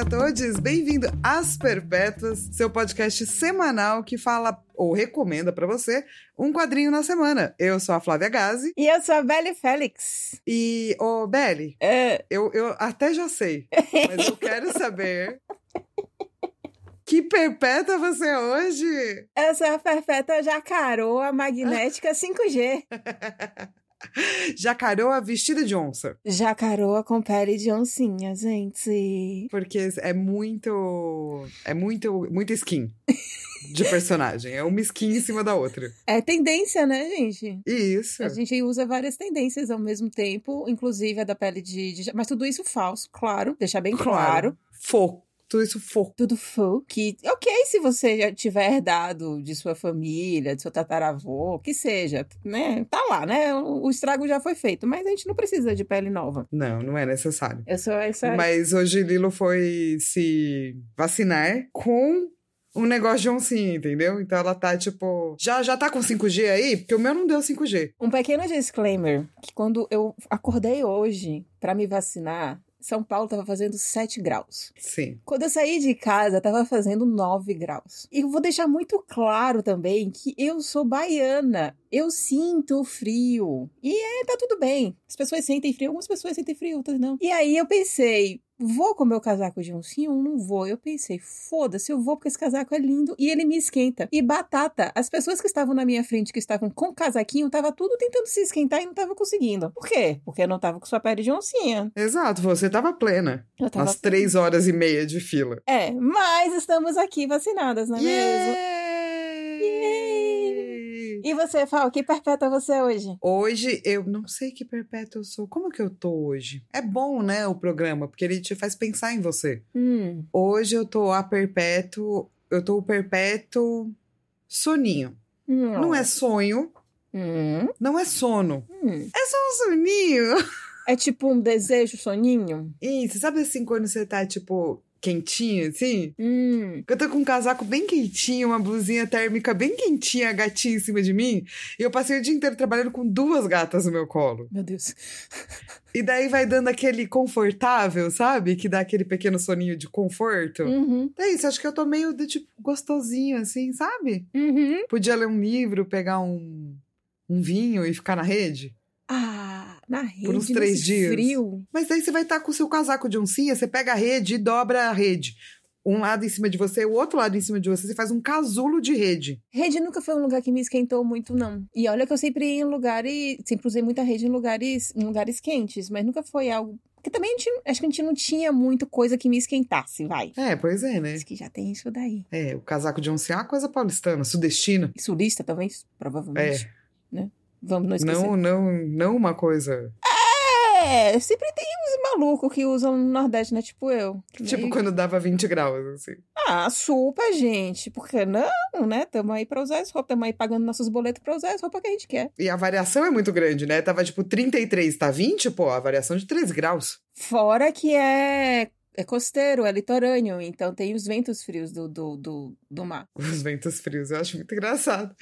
a todos, bem-vindo às Perpétuas, seu podcast semanal que fala ou recomenda para você um quadrinho na semana. Eu sou a Flávia Gazi. E eu sou a Belle Félix. E, ô, Belle, É, eu, eu até já sei, mas eu quero saber. Que perpétua você é hoje? eu sou a perfeita jacaroa magnética 5G. Jacaroa vestida de onça. Jacaroa com pele de oncinha, gente. Porque é muito. É muito. Muita skin de personagem. É uma skin em cima da outra. É tendência, né, gente? Isso. A gente usa várias tendências ao mesmo tempo, inclusive a da pele de, de- Mas tudo isso falso, claro. Deixar bem claro. Fô. Tudo isso fô. Tudo faux. Que, ok, se você já tiver herdado de sua família, de seu tataravô, que seja, né? Tá lá, né? O, o estrago já foi feito, mas a gente não precisa de pele nova. Não, não é necessário. Eu sou essa. Mas hoje Lilo foi se vacinar com um negócio de oncinha, entendeu? Então ela tá tipo. Já, já tá com 5G aí? Porque o meu não deu 5G. Um pequeno disclaimer, que quando eu acordei hoje pra me vacinar, São Paulo tava fazendo 7 graus. Sim. Quando eu saí de casa, tava fazendo 9 graus. E eu vou deixar muito claro também que eu sou baiana. Eu sinto frio. E é, tá tudo bem. As pessoas sentem frio, algumas pessoas sentem frio, outras não. E aí eu pensei, vou com o meu casaco de oncinho não vou? Eu pensei, foda-se, eu vou porque esse casaco é lindo e ele me esquenta. E batata, as pessoas que estavam na minha frente, que estavam com casaquinho, tava tudo tentando se esquentar e não tava conseguindo. Por quê? Porque eu não tava com sua pele de oncinha. Exato, você tava plena. Eu tava Nas três horas e meia de fila. É, mas estamos aqui vacinadas, não é mesmo? E você, Fal, que perpétua você é hoje? Hoje eu não sei que perpétuo eu sou. Como que eu tô hoje? É bom, né, o programa, porque ele te faz pensar em você. Hum, Hoje eu tô a perpétuo. Eu tô o perpétuo soninho. Não é sonho, Hum, não é sono. hum. É só um soninho. É tipo um desejo, soninho? Isso, sabe assim, quando você tá, tipo, quentinho, assim? Hum. Eu tô com um casaco bem quentinho, uma blusinha térmica bem quentinha, a gatinha em cima de mim. E eu passei o dia inteiro trabalhando com duas gatas no meu colo. Meu Deus. E daí vai dando aquele confortável, sabe? Que dá aquele pequeno soninho de conforto. Uhum, É isso, acho que eu tô meio do tipo gostosinho, assim, sabe? uhum. Podia ler um livro, pegar um, um vinho e ficar na rede. Ah, na rede, Por uns três dias. frio. Mas daí você vai estar com o seu casaco de oncinha, você pega a rede e dobra a rede. Um lado em cima de você, o outro lado em cima de você, você faz um casulo de rede. Rede nunca foi um lugar que me esquentou muito, não. E olha que eu sempre ia em lugares, sempre usei muita rede em lugares, em lugares quentes, mas nunca foi algo... Porque também gente, acho que a gente não tinha muito coisa que me esquentasse, vai. É, pois é, né? Acho que já tem isso daí. É, o casaco de oncinha é uma coisa paulistana, sudestina. E sulista, talvez? Provavelmente. É. Né? Vamos não esquecer. Não, não, não uma coisa. É, sempre tem uns malucos que usam no Nordeste, né? Tipo eu. Tipo meio- quando dava 20 graus, assim. Ah, super, gente. Por que não, né? Tamo aí pra usar as roupas. Tamo aí pagando nossos boletos pra usar as roupas que a gente quer. E a variação é muito grande, né? Tava tipo 33, tá 20, pô, a variação de 3 graus. Fora que é, é costeiro, é litorâneo. Então tem os ventos frios do, do, do, do mar. Os ventos frios, eu acho muito engraçado.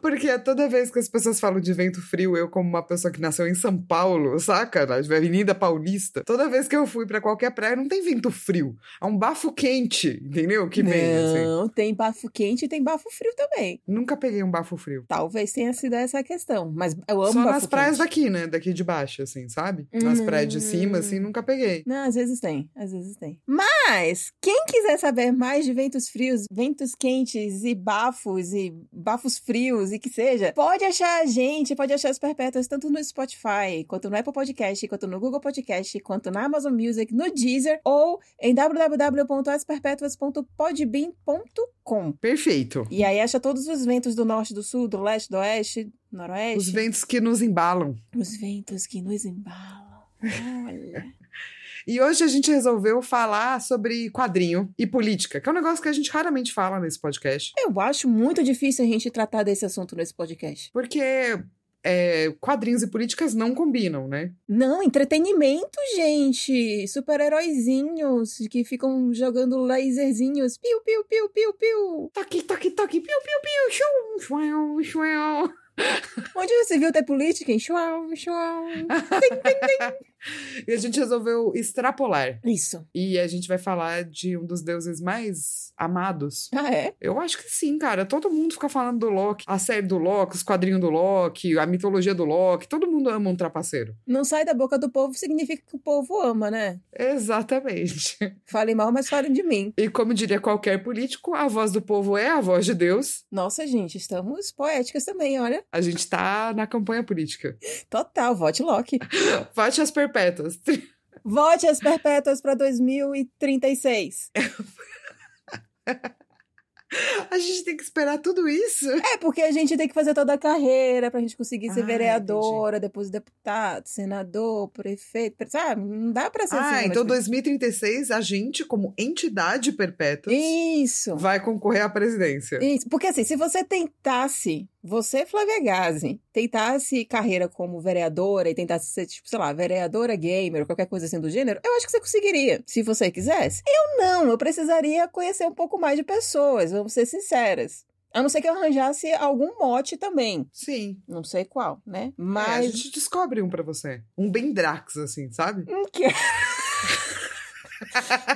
Porque é toda vez que as pessoas falam de vento frio, eu, como uma pessoa que nasceu em São Paulo, saca? Na Avenida Paulista, toda vez que eu fui pra qualquer praia, não tem vento frio. É um bafo quente, entendeu? Que vem, assim. não, tem bafo quente e tem bafo frio também. Nunca peguei um bafo frio. Talvez tenha sido essa a questão. Mas eu amo Só bafo nas praias quente. daqui, né? Daqui de baixo, assim, sabe? Nas Hum. praias de cima, assim, nunca peguei. Não, às vezes tem, às vezes Mas, quem quiser saber mais de ventos frios, ventos quentes e bafos e bafos frios e que seja, pode achar a gente, pode achar as perpétuas tanto no Spotify, quanto no Apple Podcast, quanto no Google Podcast, quanto na Amazon Music, no Deezer ou em www.asperpetuas.podbean.com. Perfeito. E aí acha todos os ventos do norte, do sul, do leste, do oeste, noroeste. Os ventos que nos embalam. Os ventos que nos embalam. Olha. E hoje a gente resolveu falar sobre quadrinho e política, que é um negócio que a gente raramente fala nesse podcast. Eu acho muito difícil a gente tratar desse assunto nesse podcast. Porque é, quadrinhos e políticas não combinam, né? Não, entretenimento, gente. Super-heróizinhos que ficam jogando laserzinhos. Piu, piu, piu, piu, piu. Toque, toque, toque, piu, piu, piu, shum, shum, shum. Onde você viu ter política? Em Chuau, chuau. Tem, tem, tem. E a gente resolveu extrapolar. Isso. E a gente vai falar de um dos deuses mais amados. Ah, é? Eu acho que sim, cara. Todo mundo fica falando do Loki, a série do Loki, os quadrinhos do Loki, a mitologia do Loki. Todo mundo ama um trapaceiro. Não sai da boca do povo significa que o povo ama, né? Exatamente. Falem mal, mas falem de mim. E como diria qualquer político, a voz do povo é a voz de Deus. Nossa, gente, estamos poéticas também, olha. A gente tá na campanha política. Total, vote Loki. Vote as perpétuas. Vote as perpétuas para 2036. A gente tem que esperar tudo isso. É, porque a gente tem que fazer toda a carreira pra gente conseguir ser Ah, vereadora, depois deputado, senador, prefeito, sabe? Não dá pra ser Ah, assim. então mas- 2036 a gente, como entidade perpétua, Isso. vai concorrer à presidência. Isso. Porque assim, se você tentasse, você, Flávia Gazi, tentasse carreira como vereadora e tentasse ser, tipo, sei lá, vereadora gamer ou qualquer coisa assim do gênero, eu acho que você conseguiria, se você quisesse. Eu não, eu precisaria conhecer um pouco mais de pessoas, vamos ser sinceras. A não ser que eu arranjasse algum mote também. Sim. Não sei qual, né? É, a Mas. gente descobre um pra você. Um bem Drax, assim, sabe? Não quero.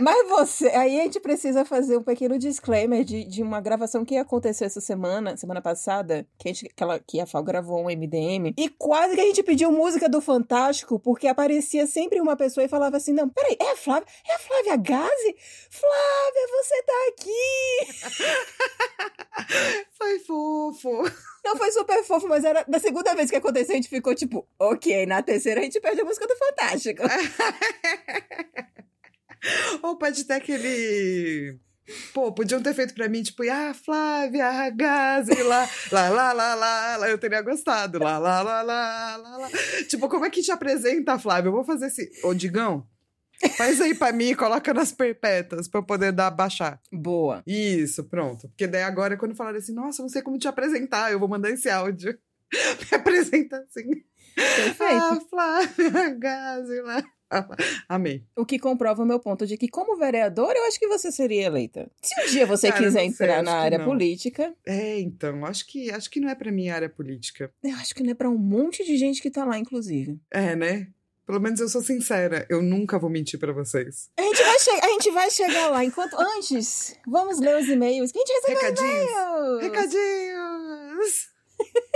Mas você, aí a gente precisa fazer um pequeno disclaimer de, de uma gravação que aconteceu essa semana, semana passada, que a, gente, que, ela, que a Fal gravou um MDM, e quase que a gente pediu música do Fantástico, porque aparecia sempre uma pessoa e falava assim: Não, peraí, é a Flávia? É a Flávia Gazi? Flávia, você tá aqui! Foi fofo. Não foi super fofo, mas era da segunda vez que aconteceu, a gente ficou tipo, ok, na terceira a gente perde a música do Fantástico. Ou pode ter aquele. Pô, podiam ter feito pra mim, tipo, ah, Flávia, a Gazi, lá, lá, lá, lá, lá, lá, eu teria gostado, lá, lá, lá, lá, lá, lá. Tipo, como é que te apresenta, Flávia? Eu vou fazer esse. Ô, Digão, faz aí pra mim e coloca nas perpétuas pra eu poder dar, baixar. Boa. Isso, pronto. Porque daí agora, quando falarem assim, nossa, não sei como te apresentar, eu vou mandar esse áudio. Me apresenta assim. Perfeito. Ah, Flávia, Gazi, lá. Amei. O que comprova o meu ponto de que, como vereadora, eu acho que você seria eleita. Se um dia você Cara, quiser sei, entrar na área não. política, É, então, acho que, acho que não é pra minha área política. eu acho que não é pra um monte de gente que tá lá, inclusive. É, né? Pelo menos eu sou sincera, eu nunca vou mentir pra vocês. A gente vai, a gente vai chegar lá. Enquanto antes, vamos ler os e-mails. que A gente recebeu Recadinhos. e-mails. Recadinhos!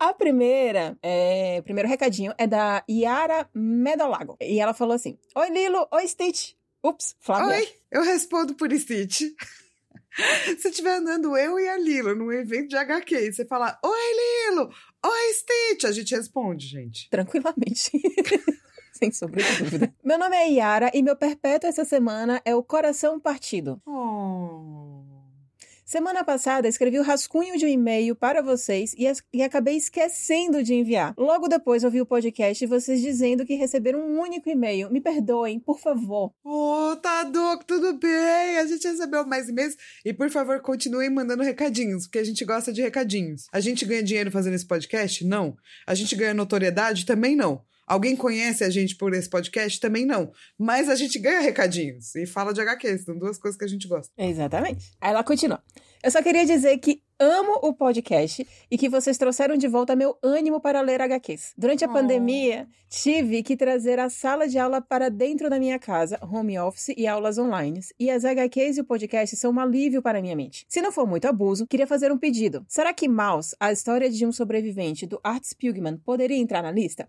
A primeira, é, o primeiro recadinho é da Yara Medolago. E ela falou assim: Oi, Lilo. Oi, Stitch. Ups, Flávia. Oi, eu respondo por Stitch. Se estiver andando eu e a Lilo num evento de HQ e você falar, oi Lilo, oi Stitch, a gente responde, gente. Tranquilamente. Sem sombra de dúvida. Meu nome é Yara e meu perpétuo essa semana é o Coração Partido. Oh. Semana passada escrevi o rascunho de um e-mail para vocês e, e acabei esquecendo de enviar. Logo depois ouvi o podcast e vocês dizendo que receberam um único e-mail. Me perdoem, por favor. Ô, Taduco, tudo bem? A gente recebeu mais e-mails. E, por favor, continuem mandando recadinhos, porque a gente gosta de recadinhos. A gente ganha dinheiro fazendo esse podcast? Não. A gente ganha notoriedade? Também não. Alguém conhece a gente por esse podcast? Também não. Mas a gente ganha recadinhos e fala de HQ. São duas coisas que a gente gosta. Exatamente. Aí ela continua. Eu só queria dizer que amo o podcast e que vocês trouxeram de volta meu ânimo para ler HQs. Durante a Oh. pandemia, tive que trazer a sala de aula para dentro da minha casa, home office e aulas online. E as HQs e o podcast são um alívio para a minha mente. Se não for muito abuso, queria fazer um pedido. Será que Mouse, a história de um sobrevivente do Art Spiegelman, poderia entrar na lista?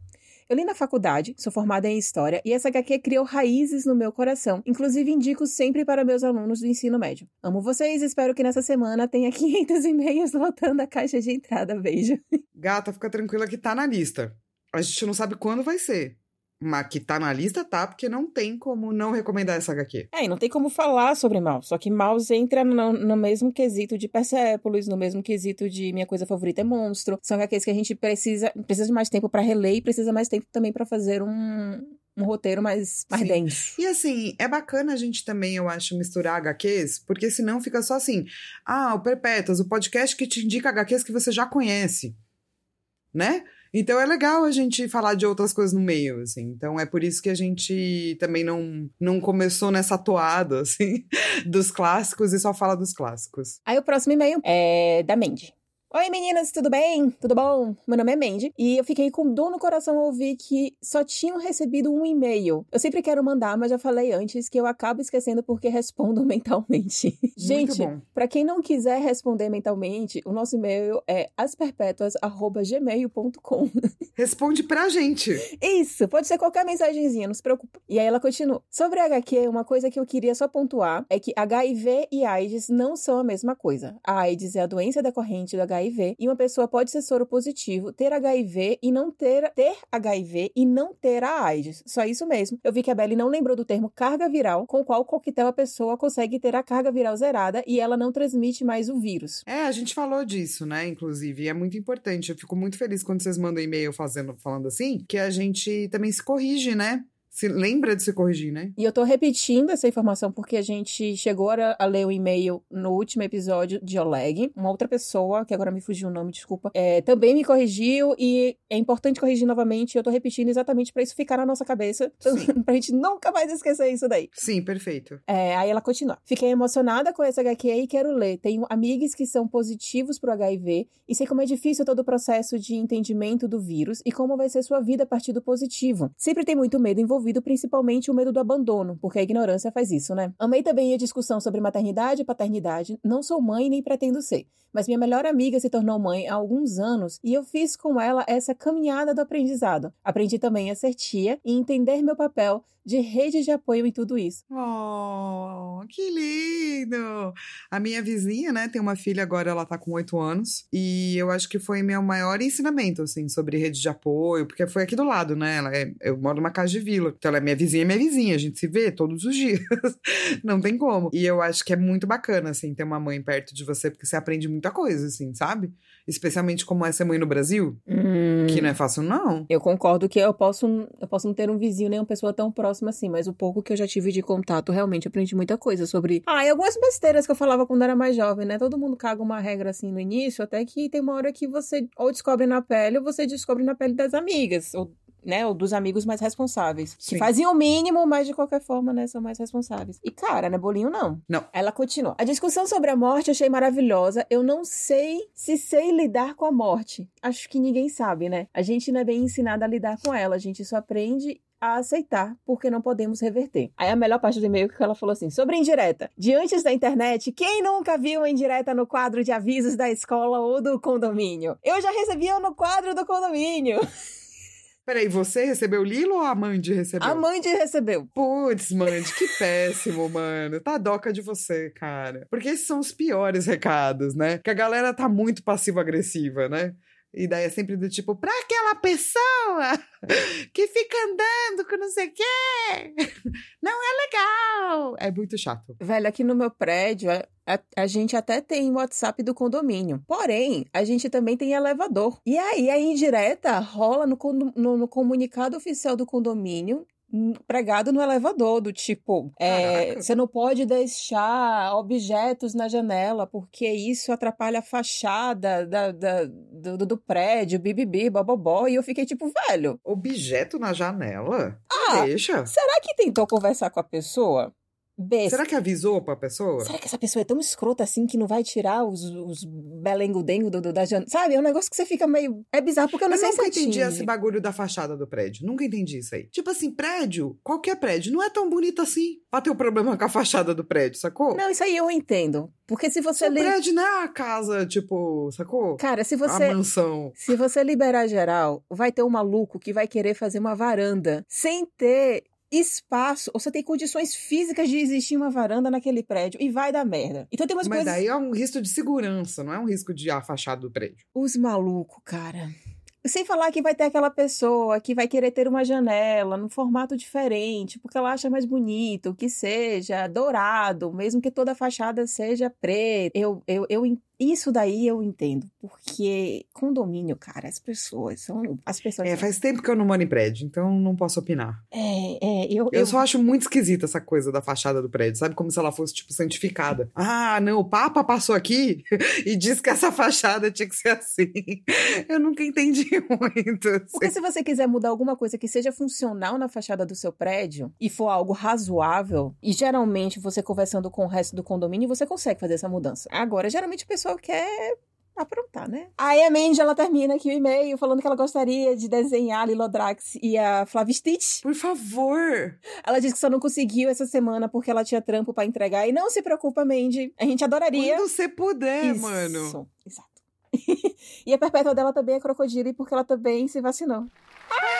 Eu li na faculdade, sou formada em História, e essa HQ criou raízes no meu coração. Inclusive, indico sempre para meus alunos do ensino médio. Amo vocês espero que nessa semana tenha 500 e-mails lotando a caixa de entrada. Beijo. Gata, fica tranquila que tá na lista. A gente não sabe quando vai ser. Mas que tá na lista, tá, porque não tem como não recomendar essa HQ. É, e não tem como falar sobre Mouse, só que Mouse entra no, no mesmo quesito de Persepolis, no mesmo quesito de Minha Coisa Favorita é Monstro. São HQs que a gente precisa, precisa de mais tempo para reler e precisa mais tempo também para fazer um, um roteiro mais, mais Sim. denso. E assim, é bacana a gente também, eu acho, misturar HQs, porque senão fica só assim: ah, o Perpétuas, o podcast que te indica HQs que você já conhece. Né? Então é legal a gente falar de outras coisas no meio, assim. Então é por isso que a gente também não, não começou nessa toada, assim, dos clássicos e só fala dos clássicos. Aí o próximo e-mail é da Mandy. Oi meninas, tudo bem? Tudo bom? Meu nome é Mandy e eu fiquei com dor no coração ao ouvir que só tinham recebido um e-mail. Eu sempre quero mandar, mas já falei antes que eu acabo esquecendo porque respondo mentalmente. Gente, para quem não quiser responder mentalmente, o nosso e-mail é asperpetuas@gmail.com. Responde pra gente. Isso, pode ser qualquer mensagenzinha, não se preocupa. E aí ela continua. Sobre HQ, uma coisa que eu queria só pontuar é que HIV e AIDS não são a mesma coisa. A AIDS é a doença decorrente do HIV e uma pessoa pode ser soro positivo, ter HIV e não ter ter HIV e não ter a AIDS. Só isso mesmo. Eu vi que a Belly não lembrou do termo carga viral, com o qual coquetel a pessoa consegue ter a carga viral zerada e ela não transmite mais o vírus. É, a gente falou disso, né? Inclusive, e é muito importante. Eu fico muito feliz quando vocês mandam e-mail fazendo, falando assim, que a gente também se corrige, né? Se lembra de se corrigir, né? E eu tô repetindo essa informação porque a gente chegou a, ler o um e-mail no último episódio de Oleg. Uma outra pessoa, que agora me fugiu o nome, desculpa, é, também me corrigiu e é importante corrigir novamente. Eu tô repetindo exatamente para isso ficar na nossa cabeça, pra gente nunca mais esquecer isso daí. Sim, perfeito. É, aí ela continua. Fiquei emocionada com essa HQ e quero ler. Tenho amigos que são positivos pro HIV e sei como é difícil todo o processo de entendimento do vírus e como vai ser sua vida a partir do positivo. Sempre tem muito medo envolvido envolvido principalmente o medo do abandono, porque a ignorância faz isso, né? Amei também a discussão sobre maternidade e paternidade. Não sou mãe nem pretendo ser, mas minha melhor amiga se tornou mãe há alguns anos e eu fiz com ela essa caminhada do aprendizado. Aprendi também a ser tia e entender meu papel de rede de apoio em tudo isso. Oh, que lindo! A minha vizinha, né, tem uma filha agora, ela tá com oito anos, e eu acho que foi meu maior ensinamento, assim, sobre rede de apoio, porque foi aqui do lado, né? Ela é, eu moro numa casa de vila, então ela é minha vizinha, minha vizinha, a gente se vê todos os dias, não tem como. E eu acho que é muito bacana, assim, ter uma mãe perto de você, porque você aprende muita coisa, assim, sabe? Especialmente como é ser mãe no Brasil, hum, que não é fácil, não. Eu concordo que eu posso, eu posso não ter um vizinho nem uma pessoa tão próxima assim, mas o pouco que eu já tive de contato, realmente aprendi muita coisa sobre. Ah, e algumas besteiras que eu falava quando era mais jovem, né? Todo mundo caga uma regra assim no início, até que tem uma hora que você ou descobre na pele ou você descobre na pele das amigas, ou né, ou dos amigos mais responsáveis. Sim. Que faziam o mínimo, mas de qualquer forma, né, são mais responsáveis. E cara, né, bolinho não. Não. Ela continua. A discussão sobre a morte eu achei maravilhosa. Eu não sei se sei lidar com a morte. Acho que ninguém sabe, né? A gente não é bem ensinado a lidar com ela, a gente só aprende a aceitar, porque não podemos reverter. Aí a melhor parte do e-mail que ela falou assim: sobre indireta. Diante da internet, quem nunca viu uma indireta no quadro de avisos da escola ou do condomínio? Eu já recebia no quadro do condomínio. Peraí, você recebeu Lilo ou a Mandy recebeu? A Mandy recebeu. Putz, Mandy, que péssimo, mano. Tá doca de você, cara. Porque esses são os piores recados, né? Que a galera tá muito passivo-agressiva, né? E daí é sempre do tipo, pra aquela pessoa que fica andando com não sei o quê, não é legal. É muito chato. Velho, aqui no meu prédio, a, a, a gente até tem WhatsApp do condomínio. Porém, a gente também tem elevador. E aí, a indireta rola no, no, no comunicado oficial do condomínio pregado no elevador, do tipo, é, você não pode deixar objetos na janela, porque isso atrapalha a fachada da, da do, do, prédio, bibibi, bobobó, e eu fiquei tipo, velho. Objeto na janela? Ah, Deixa. Será que tentou conversar com a pessoa? Besta. Será que avisou pra pessoa? Será que essa pessoa é tão escrota assim que não vai tirar os, os belengo-dengo da janela? Sabe? É um negócio que você fica meio. É bizarro, porque eu não eu sei nunca se entendi esse bagulho da fachada do prédio. Nunca entendi isso aí. Tipo assim, prédio, qualquer prédio, não é tão bonito assim pra ter um problema com a fachada do prédio, sacou? Não, isso aí eu entendo. Porque se você. O li... prédio não é a casa, tipo, sacou? Cara, se você. A mansão. Se você liberar geral, vai ter um maluco que vai querer fazer uma varanda sem ter espaço, ou você tem condições físicas de existir uma varanda naquele prédio e vai dar merda. Então tem umas Mas coisas. Mas daí é um risco de segurança, não é um risco de a fachada do prédio. Os malucos, cara. Sem falar que vai ter aquela pessoa que vai querer ter uma janela num formato diferente, porque ela acha mais bonito, que seja dourado, mesmo que toda a fachada seja preta. Eu, eu, eu isso daí eu entendo, porque condomínio, cara, as pessoas são. As pessoas. É, faz tempo que eu não moro em prédio, então não posso opinar. É, é, eu. Eu, eu só acho muito esquisita essa coisa da fachada do prédio, sabe? Como se ela fosse, tipo, santificada. Ah, não, o Papa passou aqui e disse que essa fachada tinha que ser assim. Eu nunca entendi muito. Assim. Porque se você quiser mudar alguma coisa que seja funcional na fachada do seu prédio e for algo razoável, e geralmente você conversando com o resto do condomínio, você consegue fazer essa mudança. Agora, geralmente o pessoal pessoal quer aprontar, né? Aí a Mandy, ela termina aqui o e-mail falando que ela gostaria de desenhar a Lilodrax e a Flav Stitch. Por favor! Ela disse que só não conseguiu essa semana porque ela tinha trampo para entregar. E não se preocupa, Mandy. A gente adoraria. Quando você puder, Isso, mano. Exato. e a perpétua dela também é crocodilo porque ela também se vacinou. Cada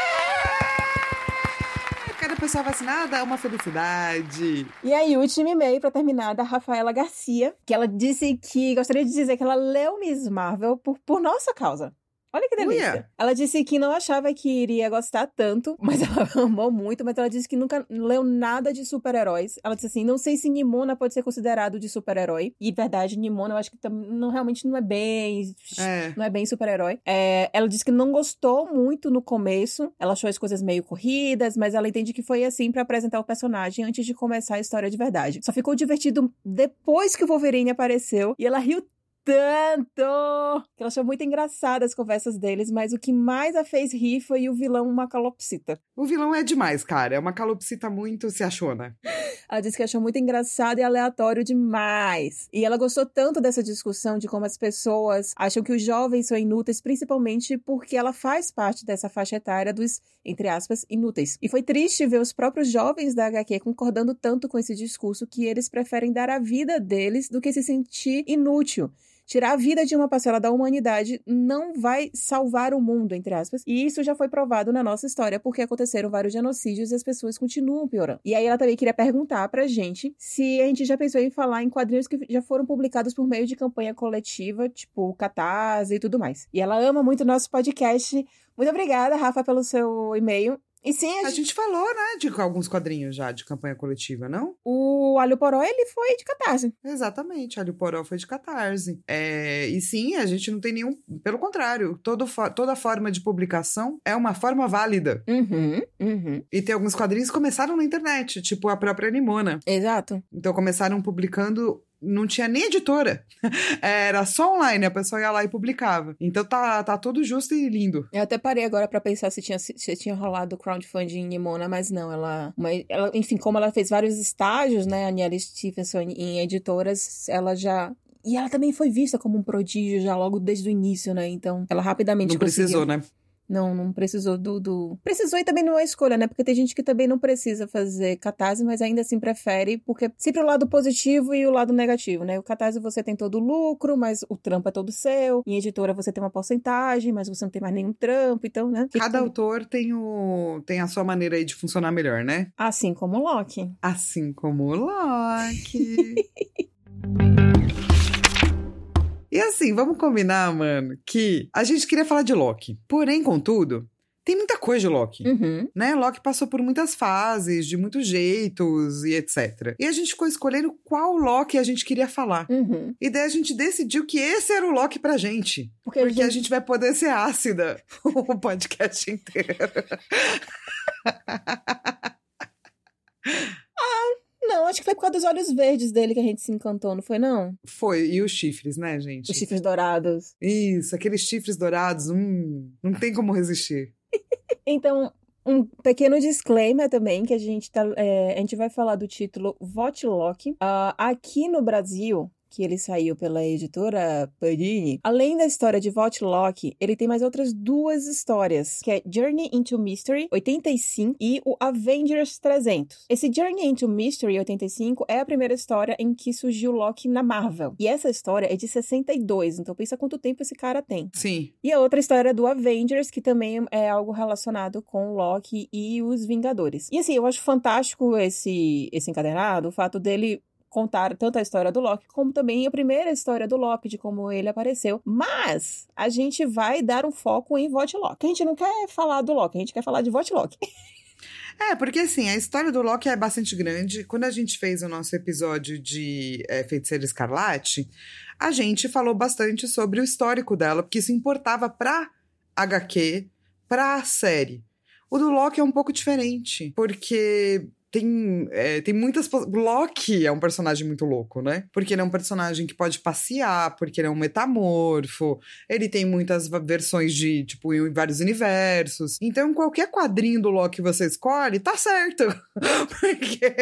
pessoa vacinada é uma felicidade. E aí, último e-mail pra terminar da Rafaela Garcia, que ela disse que gostaria de dizer que ela leu Miss Marvel por, por nossa causa. Olha que delícia. Uia. Ela disse que não achava que iria gostar tanto, mas ela amou muito, mas ela disse que nunca leu nada de super-heróis. Ela disse assim: não sei se Nimona pode ser considerado de super-herói. E verdade, Nimona eu acho que não, realmente não é bem. É. Não é bem super-herói. É, ela disse que não gostou muito no começo. Ela achou as coisas meio corridas, mas ela entende que foi assim pra apresentar o personagem antes de começar a história de verdade. Só ficou divertido depois que o Wolverine apareceu e ela riu tanto! Que ela achou muito engraçada as conversas deles, mas o que mais a fez rir foi o vilão Macalopsita. O vilão é demais, cara. É uma calopsita muito se achona. Ela disse que achou muito engraçado e aleatório demais. E ela gostou tanto dessa discussão de como as pessoas acham que os jovens são inúteis, principalmente porque ela faz parte dessa faixa etária dos, entre aspas, inúteis. E foi triste ver os próprios jovens da HQ concordando tanto com esse discurso que eles preferem dar a vida deles do que se sentir inútil. Tirar a vida de uma parcela da humanidade não vai salvar o mundo, entre aspas. E isso já foi provado na nossa história, porque aconteceram vários genocídios e as pessoas continuam piorando. E aí ela também queria perguntar pra gente se a gente já pensou em falar em quadrinhos que já foram publicados por meio de campanha coletiva, tipo Catarse e tudo mais. E ela ama muito o nosso podcast. Muito obrigada, Rafa, pelo seu e-mail. E sim, a A gente- gente falou, né, de alguns quadrinhos já de campanha coletiva, não? o Alho Poró, ele foi de Catarse. Exatamente, a Poró foi de catarse. É, e sim, a gente não tem nenhum. Pelo contrário, todo toda forma de publicação é uma forma válida. Uhum, uhum. E tem alguns quadrinhos que começaram na internet, tipo a própria Nimona. Exato. Então começaram publicando. Não tinha nem editora. Era só online, a pessoa ia lá e publicava. Então tá, tá tudo justo e lindo. Eu até parei agora pra pensar se tinha, se tinha rolado crowdfunding em Nimona, mas não, ela, uma- ela. Enfim, como ela fez vários estágios, né, a Niele Stephenson em editoras, ela já. E ela também foi vista como um prodígio já logo desde o início, né? Então, ela rapidamente Não precisou, conseguiu. né? Não, não precisou do, do. Precisou e também não é escolha, né? Porque tem gente que também não precisa fazer catarse, mas ainda assim prefere, porque sempre o lado positivo e o lado negativo, né? O catarse você tem todo o lucro, mas o trampo é todo seu. Em editora você tem uma porcentagem, mas você não tem mais nenhum trampo, então, né? Cada autor tem, o, tem a sua maneira aí de funcionar melhor, né? Assim como o Loki. Assim como o Loki. e assim, vamos combinar, mano, que a gente queria falar de Loki. Porém, contudo, tem muita coisa de Loki. Uhum. Né? Loki passou por muitas fases, de muitos jeitos e etc. E a gente ficou escolhendo qual Loki a gente queria falar. Uhum. E daí a gente decidiu que esse era o Loki pra gente. Porque, Porque a a gente... gente vai poder ser ácida o podcast inteiro. Não, acho que foi por causa dos olhos verdes dele que a gente se encantou, não foi, não? Foi, e os chifres, né, gente? Os chifres dourados. Isso, aqueles chifres dourados, hum, não tem como resistir. Então, um pequeno disclaimer também, que a gente tá. é, a gente vai falar do título Vote Loki. Ah, aqui no Brasil. Que ele saiu pela editora Panini. Além da história de Vote Loki, ele tem mais outras duas histórias, que é Journey into Mystery 85 e o Avengers 300. Esse Journey into Mystery 85 é a primeira história em que surgiu Loki na Marvel. E essa história é de 62, então pensa quanto tempo esse cara tem. Sim, E a outra história é do Avengers, que também é algo relacionado com Loki e os Vingadores. E assim, eu acho fantástico esse, esse encadernado, o fato dele contar tanto a história do Loki, como também a primeira história do Loki, de como ele apareceu. Mas a gente vai dar um foco em Vote Loki. A gente não quer falar do Loki, a gente quer falar de Vote Loki. É, porque assim, a história do Loki é bastante grande. Quando a gente fez o nosso episódio de é, Feiticeira Escarlate, a gente falou bastante sobre o histórico dela, porque isso importava pra HQ, pra série. O do Loki é um pouco diferente, porque tem, é, tem muitas. Loki é um personagem muito louco, né? Porque ele é um personagem que pode passear, porque ele é um metamorfo, ele tem muitas versões de, tipo, em vários universos. Então, qualquer quadrinho do Loki que você escolhe, tá certo. porque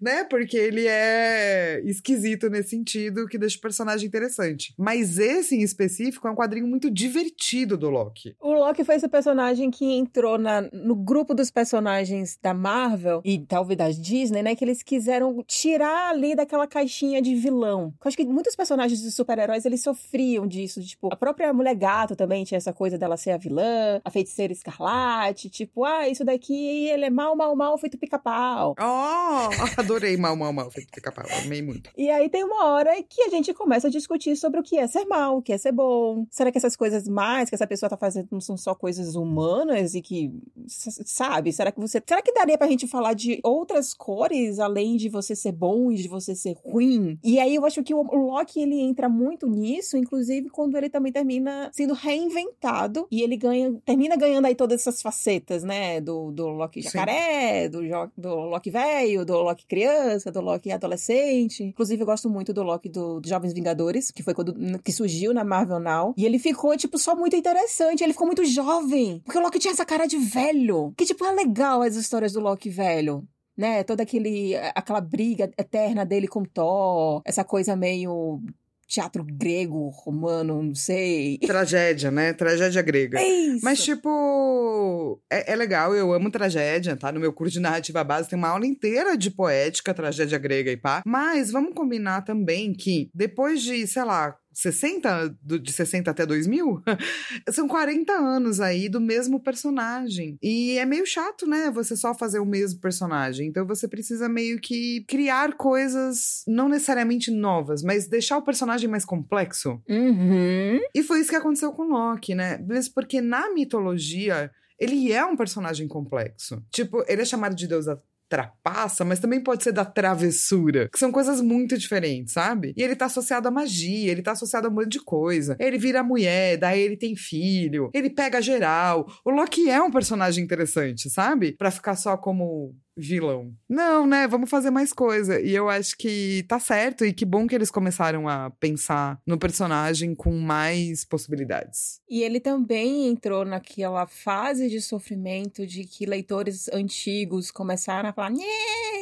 né? Porque ele é esquisito nesse sentido, que deixa o personagem interessante. Mas esse em específico é um quadrinho muito divertido do Loki. O Loki foi esse personagem que entrou na, no grupo dos personagens da Marvel e talvez da Disney, né? Que eles quiseram tirar ali daquela caixinha de vilão. Eu acho que muitos personagens de super-heróis eles sofriam disso. Tipo, a própria Mulher Gato também tinha essa coisa dela ser a vilã, a feiticeira escarlate. Tipo, ah, isso daqui ele é mal, mal, mal, feito pica-pau. Oh, adorei mal, mal, mal, pica-pau. Amei muito. E aí tem uma hora que a gente começa a discutir sobre o que é ser mal, o que é ser bom. Será que essas coisas mais que essa pessoa tá fazendo não são só coisas humanas e que, sabe? Será que você. Será que daria pra gente falar de outras cores além de você ser bom e de você ser ruim? E aí eu acho que o Loki ele entra muito nisso, inclusive quando ele também termina sendo reinventado e ele ganha, termina ganhando aí todas essas facetas, né? Do, do Loki jacaré, do, do Loki velho, do Loki criança, do Loki adolescente. Inclusive, eu gosto muito do Loki do, do Jovens Vingadores, que foi quando que surgiu na Marvel Now. E ele ficou, tipo, só muito interessante. Ele ficou muito jovem. Porque o Loki tinha essa cara de velho. Que, tipo, é legal as histórias do Loki velho né? Toda aquele, aquela briga eterna dele com Thor, essa coisa meio teatro grego, romano, não sei. Tragédia, né? Tragédia grega. É isso. Mas, tipo, é, é, legal, eu amo tragédia, tá? No meu curso de narrativa base tem uma aula inteira de poética, tragédia grega e pá. Mas vamos combinar também que depois de, sei lá, 60, de 60 até 2000, são 40 anos aí do mesmo personagem. E é meio chato, né? Você só fazer o mesmo personagem. Então você precisa meio que criar coisas não necessariamente novas, mas deixar o personagem mais complexo. Uhum. E foi isso que aconteceu com Loki, né? Mas porque na mitologia ele é um personagem complexo. Tipo, ele é chamado de deus da trapaça, mas também pode ser da travessura, que são coisas muito diferentes, sabe? E ele tá associado à magia, ele tá associado a um monte de coisa. Ele vira mulher, daí ele tem filho, ele pega geral. O Loki é um personagem interessante, sabe? Para ficar só como vilão. Não, né? Vamos fazer mais coisa. E eu acho que tá certo e que bom que eles começaram a pensar no personagem com mais possibilidades. E ele também entrou naquela fase de sofrimento de que leitores antigos começaram a falar: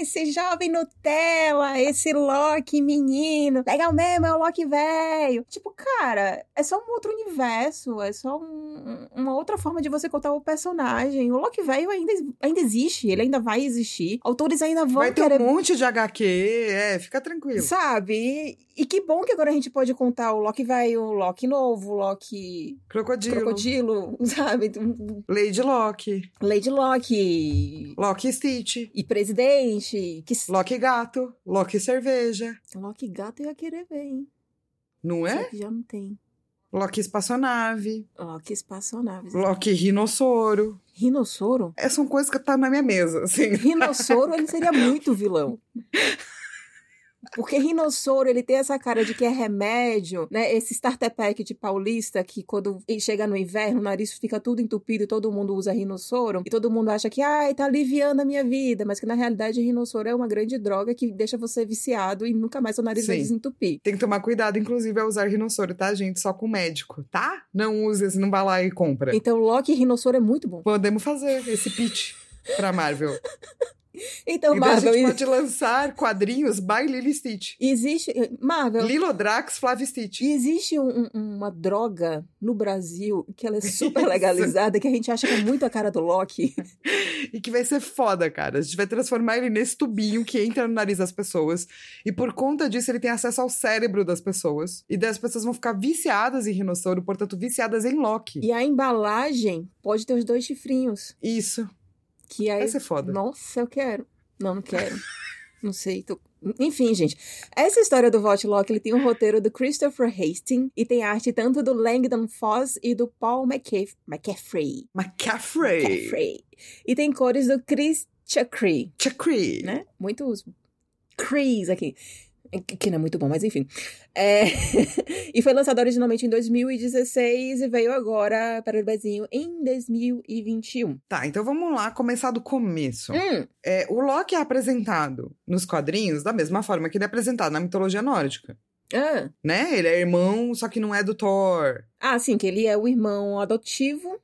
esse jovem Nutella, esse Loki menino, legal mesmo, é o Loki velho. Tipo, cara, é só um outro universo, é só um, uma outra forma de você contar o personagem. O Loki velho ainda, ainda existe, ele ainda vai existir Autores ainda vão Vai ter querer... um monte de HQ, é, fica tranquilo. Sabe? E, e que bom que agora a gente pode contar o Loki velho, o Loki novo, o Loki... Crocodilo. Crocodilo, sabe? Lady Loki. Lady Loki. Loki Stitch. E Presidente. Que... Loki Gato. Loki Cerveja. Loki Gato eu ia querer ver, hein? Não é? Só que já não tem. Loki Espaçonave. Loki Espaçonave. Loki Rinossoro. Rinossoro? Essas são coisas que tá na minha mesa, assim. Rinossoro, ele seria muito vilão. Porque rinossoro, ele tem essa cara de que é remédio, né? Esse starter pack de paulista que quando chega no inverno, o nariz fica tudo entupido e todo mundo usa rinossoro. E todo mundo acha que, ai, tá aliviando a minha vida. Mas que na realidade rinossoro é uma grande droga que deixa você viciado e nunca mais o nariz Sim. vai desentupir. Tem que tomar cuidado, inclusive, ao usar rinossoro, tá, gente? Só com médico, tá? Não use, assim, não vai lá e compra. Então, Loki e rinossoro é muito bom. Podemos fazer esse pitch pra Marvel. Então, e daí a Marvel, gente pode lançar quadrinhos by Lily Stitch. existe. Marvel. Lilodrax Flav Stitch. Existe um- um- uma droga no Brasil que ela é super legalizada, que a gente acha que é muito a cara do Loki. E que vai ser foda, cara. A gente vai transformar ele nesse tubinho que entra no nariz das pessoas. E por conta disso, ele tem acesso ao cérebro das pessoas. E daí as pessoas vão ficar viciadas em rinossoro, portanto, viciadas em Loki. E a embalagem pode ter os dois chifrinhos. Isso. Que aí. Vai ser foda. Nossa, eu quero. Não, não quero. não sei. Tô... Enfim, gente. Essa história do Vault Lock, ele tem um roteiro do Christopher Hastings e tem arte tanto do Langdon Foss e do Paul McCaff... McCaffrey. McCaffrey. McCaffrey. E tem cores do Chris Chakri, Chakri. né? Muitos Chris aqui. Que não é muito bom, mas enfim. É... e foi lançado originalmente em 2016 e veio agora para o Brasil em 2021. Tá, então vamos lá começar do começo. Hum, É, o Loki é apresentado nos quadrinhos da mesma forma que ele é apresentado na mitologia nórdica. ah, Né? Ele é irmão, só que não é do Thor. Ah, sim, que ele é o irmão adotivo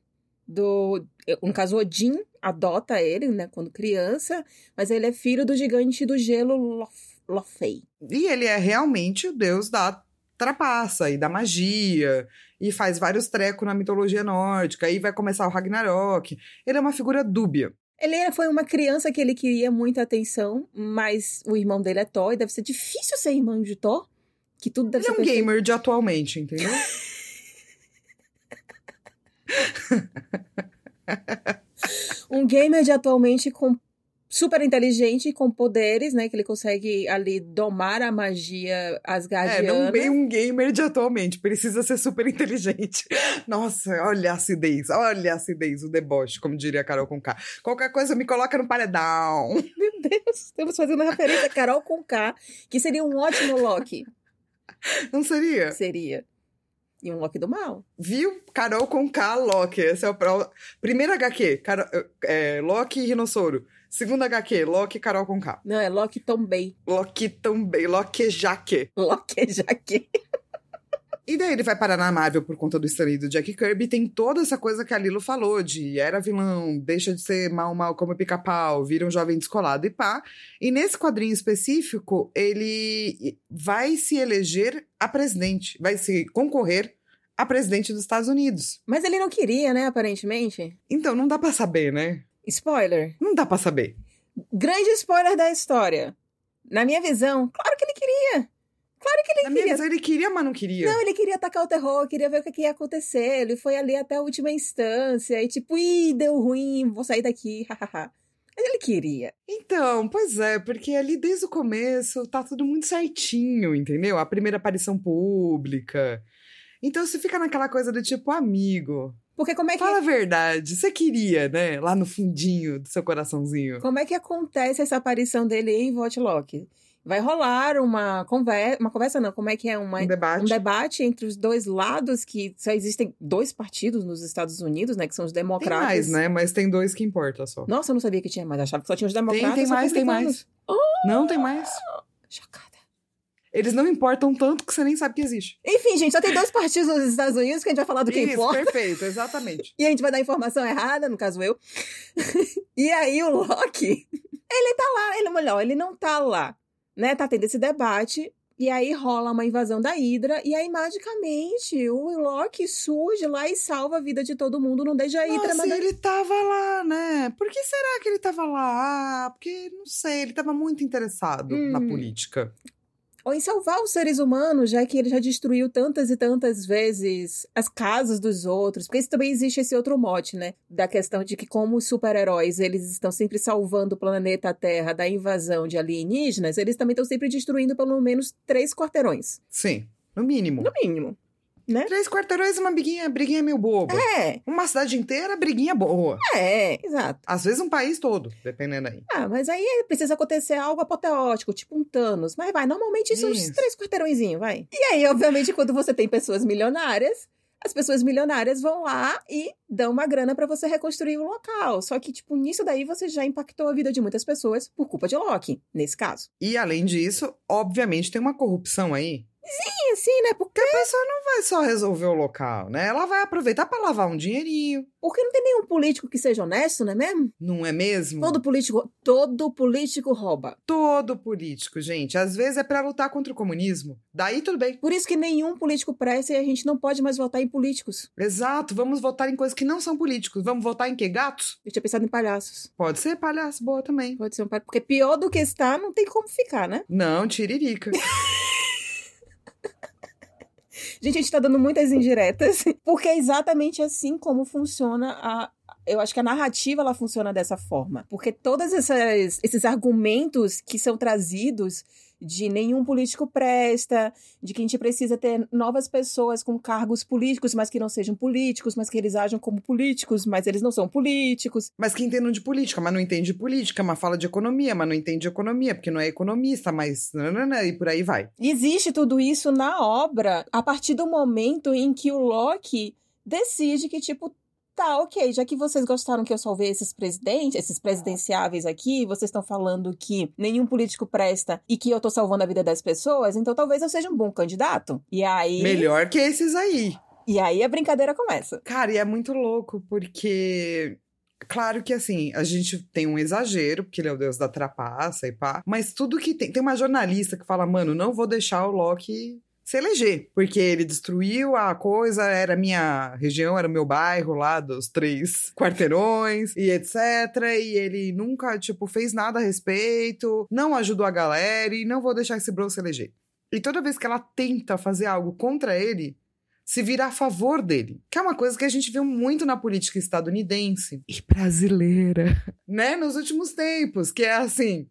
do. No caso, Odin adota ele, né, quando criança, mas ele é filho do gigante do gelo Lof Lofei. E ele é realmente o deus da trapaça e da magia, e faz vários trecos na mitologia nórdica, aí vai começar o Ragnarok. Ele é uma figura dúbia. Ele foi uma criança que ele queria muita atenção, mas o irmão dele é Thor, e deve ser difícil ser irmão de Thor, que tudo deve ele ser é um gamer de atualmente, entendeu? um gamer de atualmente com super inteligente com poderes, né? Que ele consegue ali domar a magia asgardiana. É, não bem um gamer de atualmente, precisa ser super inteligente. Nossa, olha a acidez, olha a acidez, o deboche, como diria a Carol Conká. Qualquer coisa me coloca no paredão. Meu Deus, estamos fazendo referência a Carol Conká, que seria um ótimo Loki. Não seria? Seria. E um Loki do mal. Viu? Carol com K, Loki. Esse é o pro... primeiro HQ. Carol, é, Loki e Rinossauro. Segunda HQ, Loki Carol com K. Não, é Loki também. Loki também. Loki Jaque. Loki Jaque. E daí ele vai parar na Marvel por conta do Stanley do Jack Kirby. Tem toda essa coisa que a Lilo falou de era vilão, deixa de ser mal mal como pica-pau, vira um jovem descolado e pá. E nesse quadrinho específico, ele vai se eleger a presidente, vai se concorrer a presidente dos Estados Unidos. Mas ele não queria, né, aparentemente? Então, não dá para saber, né? Spoiler. Não dá para saber. Grande spoiler da história. Na minha visão, claro que ele queria. Claro que ele Na queria. minha visão, ele queria, mas não queria. Não, ele queria atacar o terror, queria ver o que ia acontecer. Ele foi ali até a última instância e tipo, ih, deu ruim, vou sair daqui, hahaha. Mas ele queria. Então, pois é, porque ali desde o começo tá tudo muito certinho, entendeu? A primeira aparição pública. Então você fica naquela coisa do tipo, amigo. Porque como é que. Fala a verdade, você queria, né? Lá no fundinho do seu coraçãozinho. Como é que acontece essa aparição dele em Votlock? vai rolar uma conversa, uma conversa não, como é que é uma, um, debate. um debate entre os dois lados que só existem dois partidos nos Estados Unidos, né, que são os democratas. Tem mais, né? Mas tem dois que importa só. Nossa, eu não sabia que tinha mais, achava que só tinha os democratas. Tem, tem mais, tem mais. Oh! Não, tem mais. Eles não importam tanto que você nem sabe que existe. Enfim, gente, só tem dois partidos nos Estados Unidos que a gente vai falar do que Isso, importa. perfeito, exatamente. e a gente vai dar informação errada, no caso eu. e aí o Loki, ele tá lá, ele melhor, ele não tá lá né? Tá tendo esse debate. E aí rola uma invasão da Hydra, e aí magicamente o Loki surge lá e salva a vida de todo mundo, não deixa a Hydra Nossa, ele tava lá, né? Por que será que ele tava lá? Ah, porque, não sei, ele tava muito interessado hum. na política ou em salvar os seres humanos, já que ele já destruiu tantas e tantas vezes as casas dos outros. Porque também existe esse outro mote, né? Da questão de que, como os super-heróis eles estão sempre salvando o planeta Terra da invasão de alienígenas, eles também estão sempre destruindo pelo menos três quarteirões. Sim, no mínimo. No mínimo. Né? Três quarteirões, uma briguinha, briguinha meio boba. É. Uma cidade inteira, briguinha boa. É, exato. Às vezes um país todo, dependendo aí. Ah, mas aí precisa acontecer algo apoteótico, tipo um Thanos. Mas vai, normalmente são uns três quarteirõezinhos, vai. E aí, obviamente, quando você tem pessoas milionárias, as pessoas milionárias vão lá e dão uma grana para você reconstruir o local. Só que, tipo, nisso daí você já impactou a vida de muitas pessoas por culpa de Loki, nesse caso. E além disso, obviamente tem uma corrupção aí Sim, sim, né? Porque a pessoa não vai só resolver o local, né? Ela vai aproveitar para lavar um dinheirinho. Porque não tem nenhum político que seja honesto, não é mesmo? Não é mesmo? Todo político, todo político rouba. Todo político, gente. Às vezes é para lutar contra o comunismo. Daí tudo bem. Por isso que nenhum político presta e a gente não pode mais votar em políticos. Exato. Vamos votar em coisas que não são políticos. Vamos votar em quê? Gatos? Eu tinha pensado em palhaços. Pode ser palhaço, boa também. Pode ser um palhaço. Porque pior do que está, não tem como ficar, né? Não, tiririca. Gente, a gente tá dando muitas indiretas, porque é exatamente assim como funciona a, eu acho que a narrativa ela funciona dessa forma. Porque todos esses argumentos que são trazidos de nenhum político presta, de que a gente precisa ter novas pessoas com cargos políticos, mas que não sejam políticos, mas que eles ajam como políticos, mas eles não são políticos. Mas que entendam de política, mas não entende de política, mas fala de economia, mas não entende de economia, porque não é economista, mas e por aí vai. Existe tudo isso na obra a partir do momento em que o Locke decide que, tipo, Tá, ok. Já que vocês gostaram que eu salvei esses presidentes, esses presidenciáveis aqui, vocês estão falando que nenhum político presta e que eu tô salvando a vida das pessoas, então talvez eu seja um bom candidato. E aí. Melhor que esses aí. E aí a brincadeira começa. Cara, e é muito louco, porque Claro que assim, a gente tem um exagero, porque ele é o deus da trapaça e pá. Mas tudo que tem. Tem uma jornalista que fala, mano, não vou deixar o Loki se eleger, porque ele destruiu a coisa, era minha região, era meu bairro lá dos três quarteirões e etc. E ele nunca, tipo, fez nada a respeito, não ajudou a galera e não vou deixar esse bro se eleger. E toda vez que ela tenta fazer algo contra ele, se vira a favor dele. Que é uma coisa que a gente viu muito na política estadunidense e brasileira, né? Nos últimos tempos, que é assim.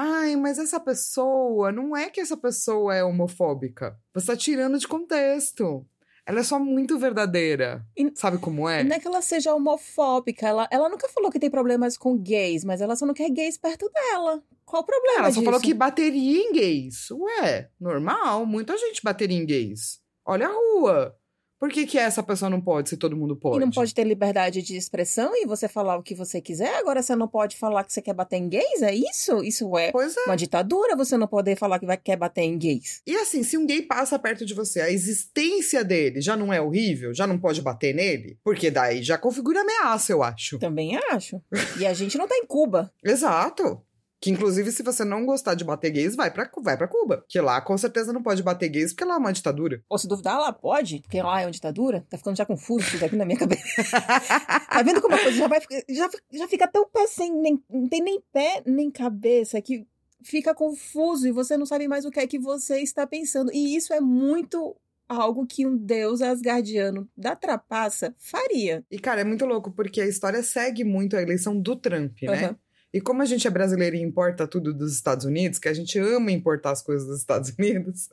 Ai, mas essa pessoa, não é que essa pessoa é homofóbica. Você tá tirando de contexto. Ela é só muito verdadeira. E- Sabe como é? Não é que ela seja homofóbica, ela, ela nunca falou que tem problemas com gays, mas ela só não quer gays perto dela. Qual o problema Ela só disso? falou que bateria em gays. Ué, normal, muita gente bateria em gays. Olha a rua. Por que, que essa pessoa não pode, se todo mundo pode? E não pode ter liberdade de expressão e você falar o que você quiser? Agora você não pode falar que você quer bater em gays? É isso? Isso é é. uma ditadura você não poder falar que vai, quer bater em gays. E assim, se um gay passa perto de você, a existência dele já não é horrível? Já não pode bater nele? Porque daí já configura ameaça, eu acho. Também acho. E a gente não tá em Cuba. Exato. Que inclusive, se você não gostar de bater gays, vai pra, vai pra Cuba. Que lá com certeza não pode bater gays, porque lá é uma ditadura. Ou se duvidar, lá pode, porque lá é uma ditadura. Tá ficando já confuso isso daqui na minha cabeça. tá vendo como a coisa já vai já, já fica tão pé sem nem não tem nem pé nem cabeça que fica confuso e você não sabe mais o que é que você está pensando. E isso é muito algo que um deus asgardiano da trapaça faria. E, cara, é muito louco, porque a história segue muito a eleição do Trump, né? Aham. E como a gente é brasileiro e importa tudo dos Estados Unidos, que a gente ama importar as coisas dos Estados Unidos,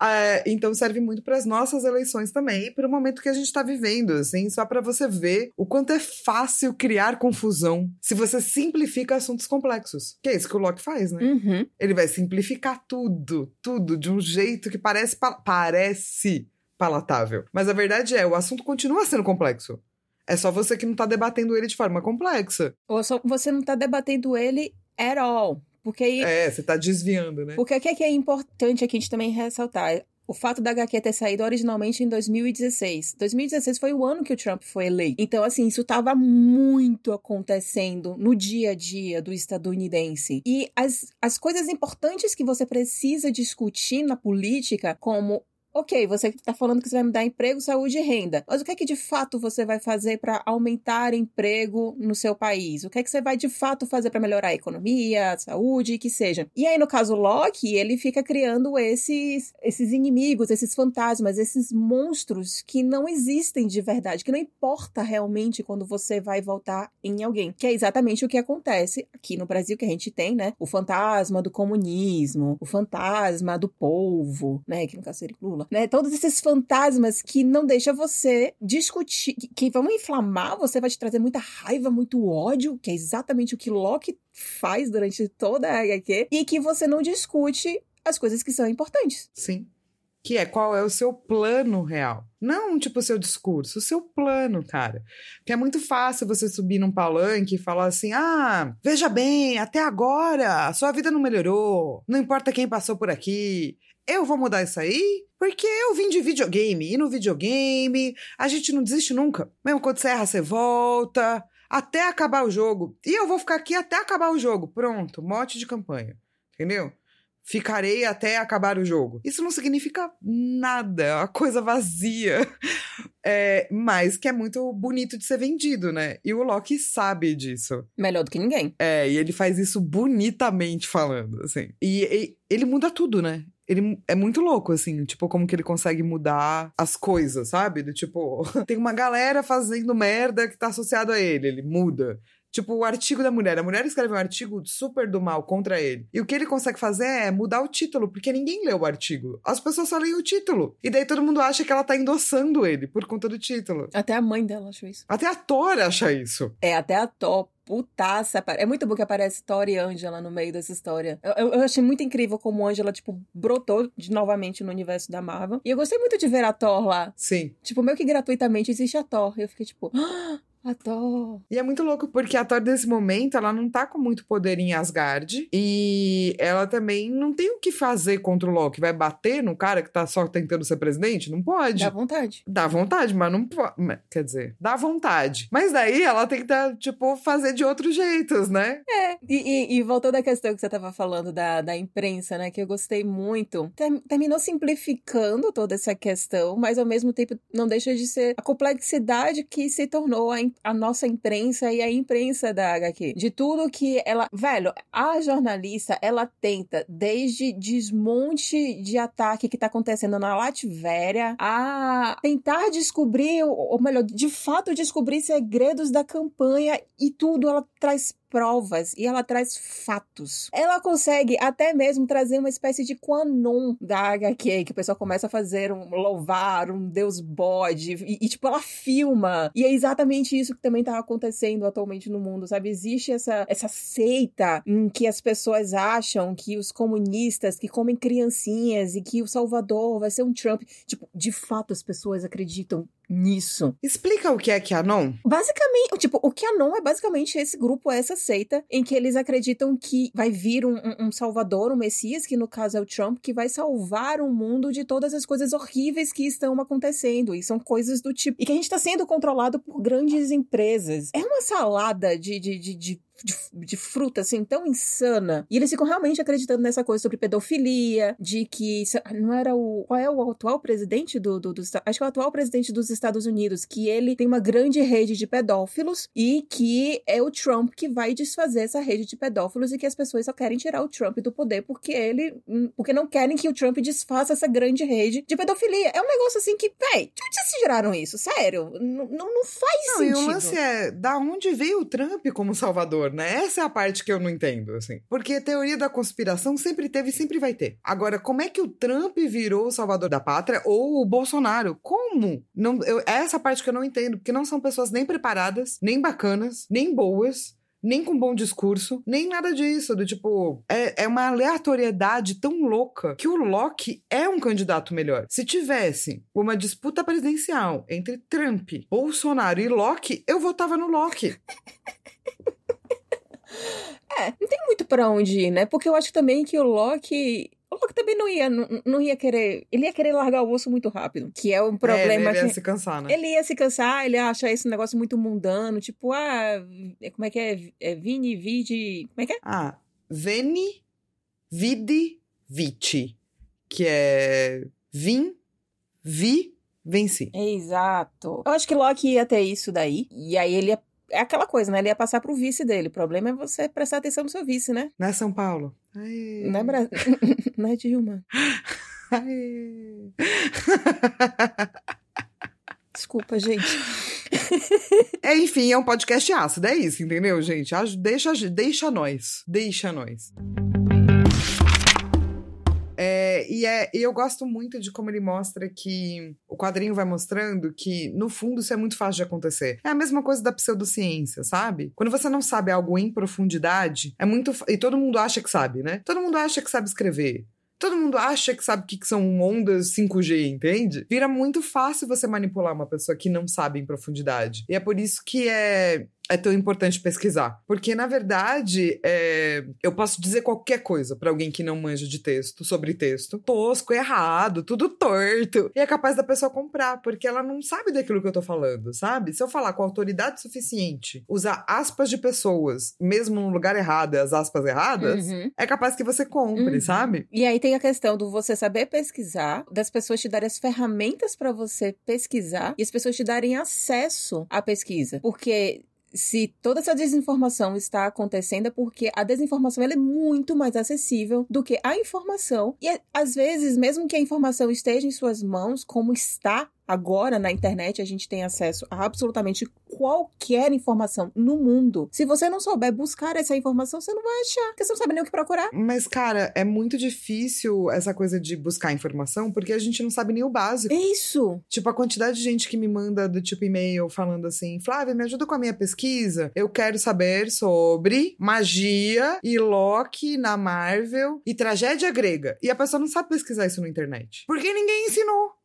é, então serve muito para as nossas eleições também e para o momento que a gente está vivendo, assim, só para você ver o quanto é fácil criar confusão se você simplifica assuntos complexos. Que é isso que o Locke faz, né? Uhum. Ele vai simplificar tudo, tudo de um jeito que parece pa- parece palatável. Mas a verdade é, o assunto continua sendo complexo. É só você que não tá debatendo ele de forma complexa. Ou só você não tá debatendo ele at all. Porque aí É, você tá desviando, né? Porque o que é, que é importante aqui a gente também ressaltar? O fato da HQ ter saído originalmente em 2016. 2016 foi o ano que o Trump foi eleito. Então, assim, isso estava muito acontecendo no dia a dia do estadunidense. E as, as coisas importantes que você precisa discutir na política, como Ok, você está falando que você vai me dar emprego, saúde e renda. Mas o que é que de fato você vai fazer para aumentar emprego no seu país? O que é que você vai de fato fazer para melhorar a economia, a saúde e que seja? E aí, no caso Loki, ele fica criando esses, esses inimigos, esses fantasmas, esses monstros que não existem de verdade, que não importa realmente quando você vai voltar em alguém. Que é exatamente o que acontece aqui no Brasil, que a gente tem, né? O fantasma do comunismo, o fantasma do povo, né? Que no caso seria né? Todos esses fantasmas que não deixa você discutir, que, que vão inflamar, você vai te trazer muita raiva, muito ódio, que é exatamente o que Loki faz durante toda a HQ, e que você não discute as coisas que são importantes. Sim. Que é qual é o seu plano real. Não, tipo, o seu discurso, o seu plano, cara. Que é muito fácil você subir num palanque e falar assim: ah, veja bem, até agora a sua vida não melhorou. Não importa quem passou por aqui. Eu vou mudar isso aí porque eu vim de videogame. E no videogame a gente não desiste nunca. Mesmo quando você erra, você volta. Até acabar o jogo. E eu vou ficar aqui até acabar o jogo. Pronto, mote de campanha. Entendeu? Ficarei até acabar o jogo. Isso não significa nada, é uma coisa vazia. É, mas que é muito bonito de ser vendido, né? E o Loki sabe disso. Melhor do que ninguém. É, e ele faz isso bonitamente falando, assim. E, e ele muda tudo, né? Ele é muito louco, assim, tipo, como que ele consegue mudar as coisas, sabe? Do tipo, tem uma galera fazendo merda que tá associado a ele, ele muda. Tipo, o artigo da mulher. A mulher escreve um artigo super do mal contra ele. E o que ele consegue fazer é mudar o título, porque ninguém lê o artigo. As pessoas só leem o título. E daí todo mundo acha que ela tá endossando ele por conta do título. Até a mãe dela achou isso. Até a Thor acha isso. É, até a Thor, putaça. É muito bom que aparece Thor e Angela no meio dessa história. Eu, eu, eu achei muito incrível como Angela, tipo, brotou de novamente no universo da Marvel. E eu gostei muito de ver a Thor lá. Sim. Tipo, meio que gratuitamente existe a Thor. E eu fiquei tipo, ah, A Thor. E é muito louco, porque a Thor, nesse momento, ela não tá com muito poder em Asgard. E ela também não tem o que fazer contra o Loki. Vai bater no cara que tá só tentando ser presidente? Não pode. Dá vontade. Dá vontade, mas não pode. Quer dizer, dá vontade. Mas daí ela tenta, tipo, fazer de outros jeitos, né? É. E, e, e voltando à questão que você tava falando da, da imprensa, né? Que eu gostei muito. Ter, terminou simplificando toda essa questão, mas ao mesmo tempo não deixa de ser a complexidade que se tornou a, a nossa imprensa e a imprensa da HQ. De tudo que ela. Velho, a jornalista, ela tenta, desde desmonte de ataque que tá acontecendo na Latvéria, a tentar descobrir, ou melhor, de fato descobrir segredos da campanha e tudo ela traz provas e ela traz fatos. Ela consegue até mesmo trazer uma espécie de quanon da HQ, que o pessoal começa a fazer um louvar, um deus bode, e, e, tipo, ela filma. E é exatamente isso que também tá acontecendo atualmente no mundo, sabe? Existe essa, essa seita em que as pessoas acham que os comunistas que comem criancinhas e que o Salvador vai ser um Trump. Tipo, de fato as pessoas acreditam nisso. Explica o que é QAnon. Basicamente, tipo, o QAnon é basicamente esse grupo, essa seita, em que eles acreditam que vai vir um, um, salvador, um messias, que no caso é o Trump, que vai salvar o mundo de todas as coisas horríveis que estão acontecendo. E são coisas do tipo. E que a gente tá sendo controlado por grandes empresas. É uma salada de, de, de, de de, de, fruta, assim, tão insana. E eles ficam realmente acreditando nessa coisa sobre pedofilia, de que. Não era o. Qual é o atual presidente do, do, do. Acho que é o atual presidente dos Estados Unidos, que ele tem uma grande rede de pedófilos e que é o Trump que vai desfazer essa rede de pedófilos e que as pessoas só querem tirar o Trump do poder porque ele. Hum, porque não querem que o Trump desfaça essa grande rede de pedofilia. É um negócio assim que, véi, de onde vocês tiraram isso? Sério? Não, não faz não, sentido. E o lance é, da onde veio o Trump como salvador, né? Essa é a parte que eu não entendo, assim. Porque teoria da conspiração sempre teve e sempre vai ter. Agora, como é que o Trump virou o salvador da pátria ou o Bolsonaro? Como? Não, eu, é essa parte que eu não entendo, porque não são pessoas nem preparadas, nem bacanas, nem boas, nem com bom discurso, nem nada disso. Do tipo, é, é uma aleatoriedade tão louca que o Locke é um candidato melhor. Se tivesse uma disputa presidencial entre Trump, Bolsonaro e Locke, eu votava no Locke. É, não tem muito para onde ir, né? Porque eu acho também que o Loki o Loki também não ia, não, não, ia querer. Ele ia querer largar o osso muito rápido. Que é um problema. É, ele ia que, se cansar, né? Ele ia se cansar, ele acha esse negócio muito mundano. Tipo, ah, como é que é? É Vini, Vidi. Como é que é? Ah, Veni, Vidi, Viti. Que é Vim, Vi, Venci. Exato. Eu acho que Loki ia ter isso daí. E aí ele ia é aquela coisa, né? Ele ia passar pro vice dele. O problema é você prestar atenção no seu vice, né? Não é São Paulo. Aê. Não é, não é Dilma. Aê. Desculpa, gente. É, enfim, é um podcast ácido, é isso, entendeu, gente? Deixa, deixa nós. Deixa nós. E, é, e eu gosto muito de como ele mostra que o quadrinho vai mostrando que, no fundo, isso é muito fácil de acontecer. É a mesma coisa da pseudociência, sabe? Quando você não sabe algo em profundidade, é muito. E todo mundo acha que sabe, né? Todo mundo acha que sabe escrever. Todo mundo acha que sabe o que são ondas 5G, entende? Vira muito fácil você manipular uma pessoa que não sabe em profundidade. E é por isso que é é tão importante pesquisar. Porque, na verdade, é... eu posso dizer qualquer coisa para alguém que não manja de texto, sobre texto, tosco, errado, tudo torto. E é capaz da pessoa comprar, porque ela não sabe daquilo que eu tô falando, sabe? Se eu falar com autoridade suficiente, usar aspas de pessoas, mesmo no lugar errado, as aspas erradas, uhum. é capaz que você compre, uhum. sabe? E aí tem a questão do você saber pesquisar, das pessoas te darem as ferramentas para você pesquisar e as pessoas te darem acesso à pesquisa. Porque se toda essa desinformação está acontecendo é porque a desinformação é muito mais acessível do que a informação. E às vezes, mesmo que a informação esteja em suas mãos, como está Agora, na internet, a gente tem acesso a absolutamente qualquer informação no mundo. Se você não souber buscar essa informação, você não vai achar, porque você não sabe nem o que procurar. Mas, cara, é muito difícil essa coisa de buscar informação, porque a gente não sabe nem o básico. É isso. Tipo, a quantidade de gente que me manda do tipo e-mail falando assim: Flávia, me ajuda com a minha pesquisa. Eu quero saber sobre magia e Loki na Marvel e tragédia grega. E a pessoa não sabe pesquisar isso na internet. Porque ninguém ensinou.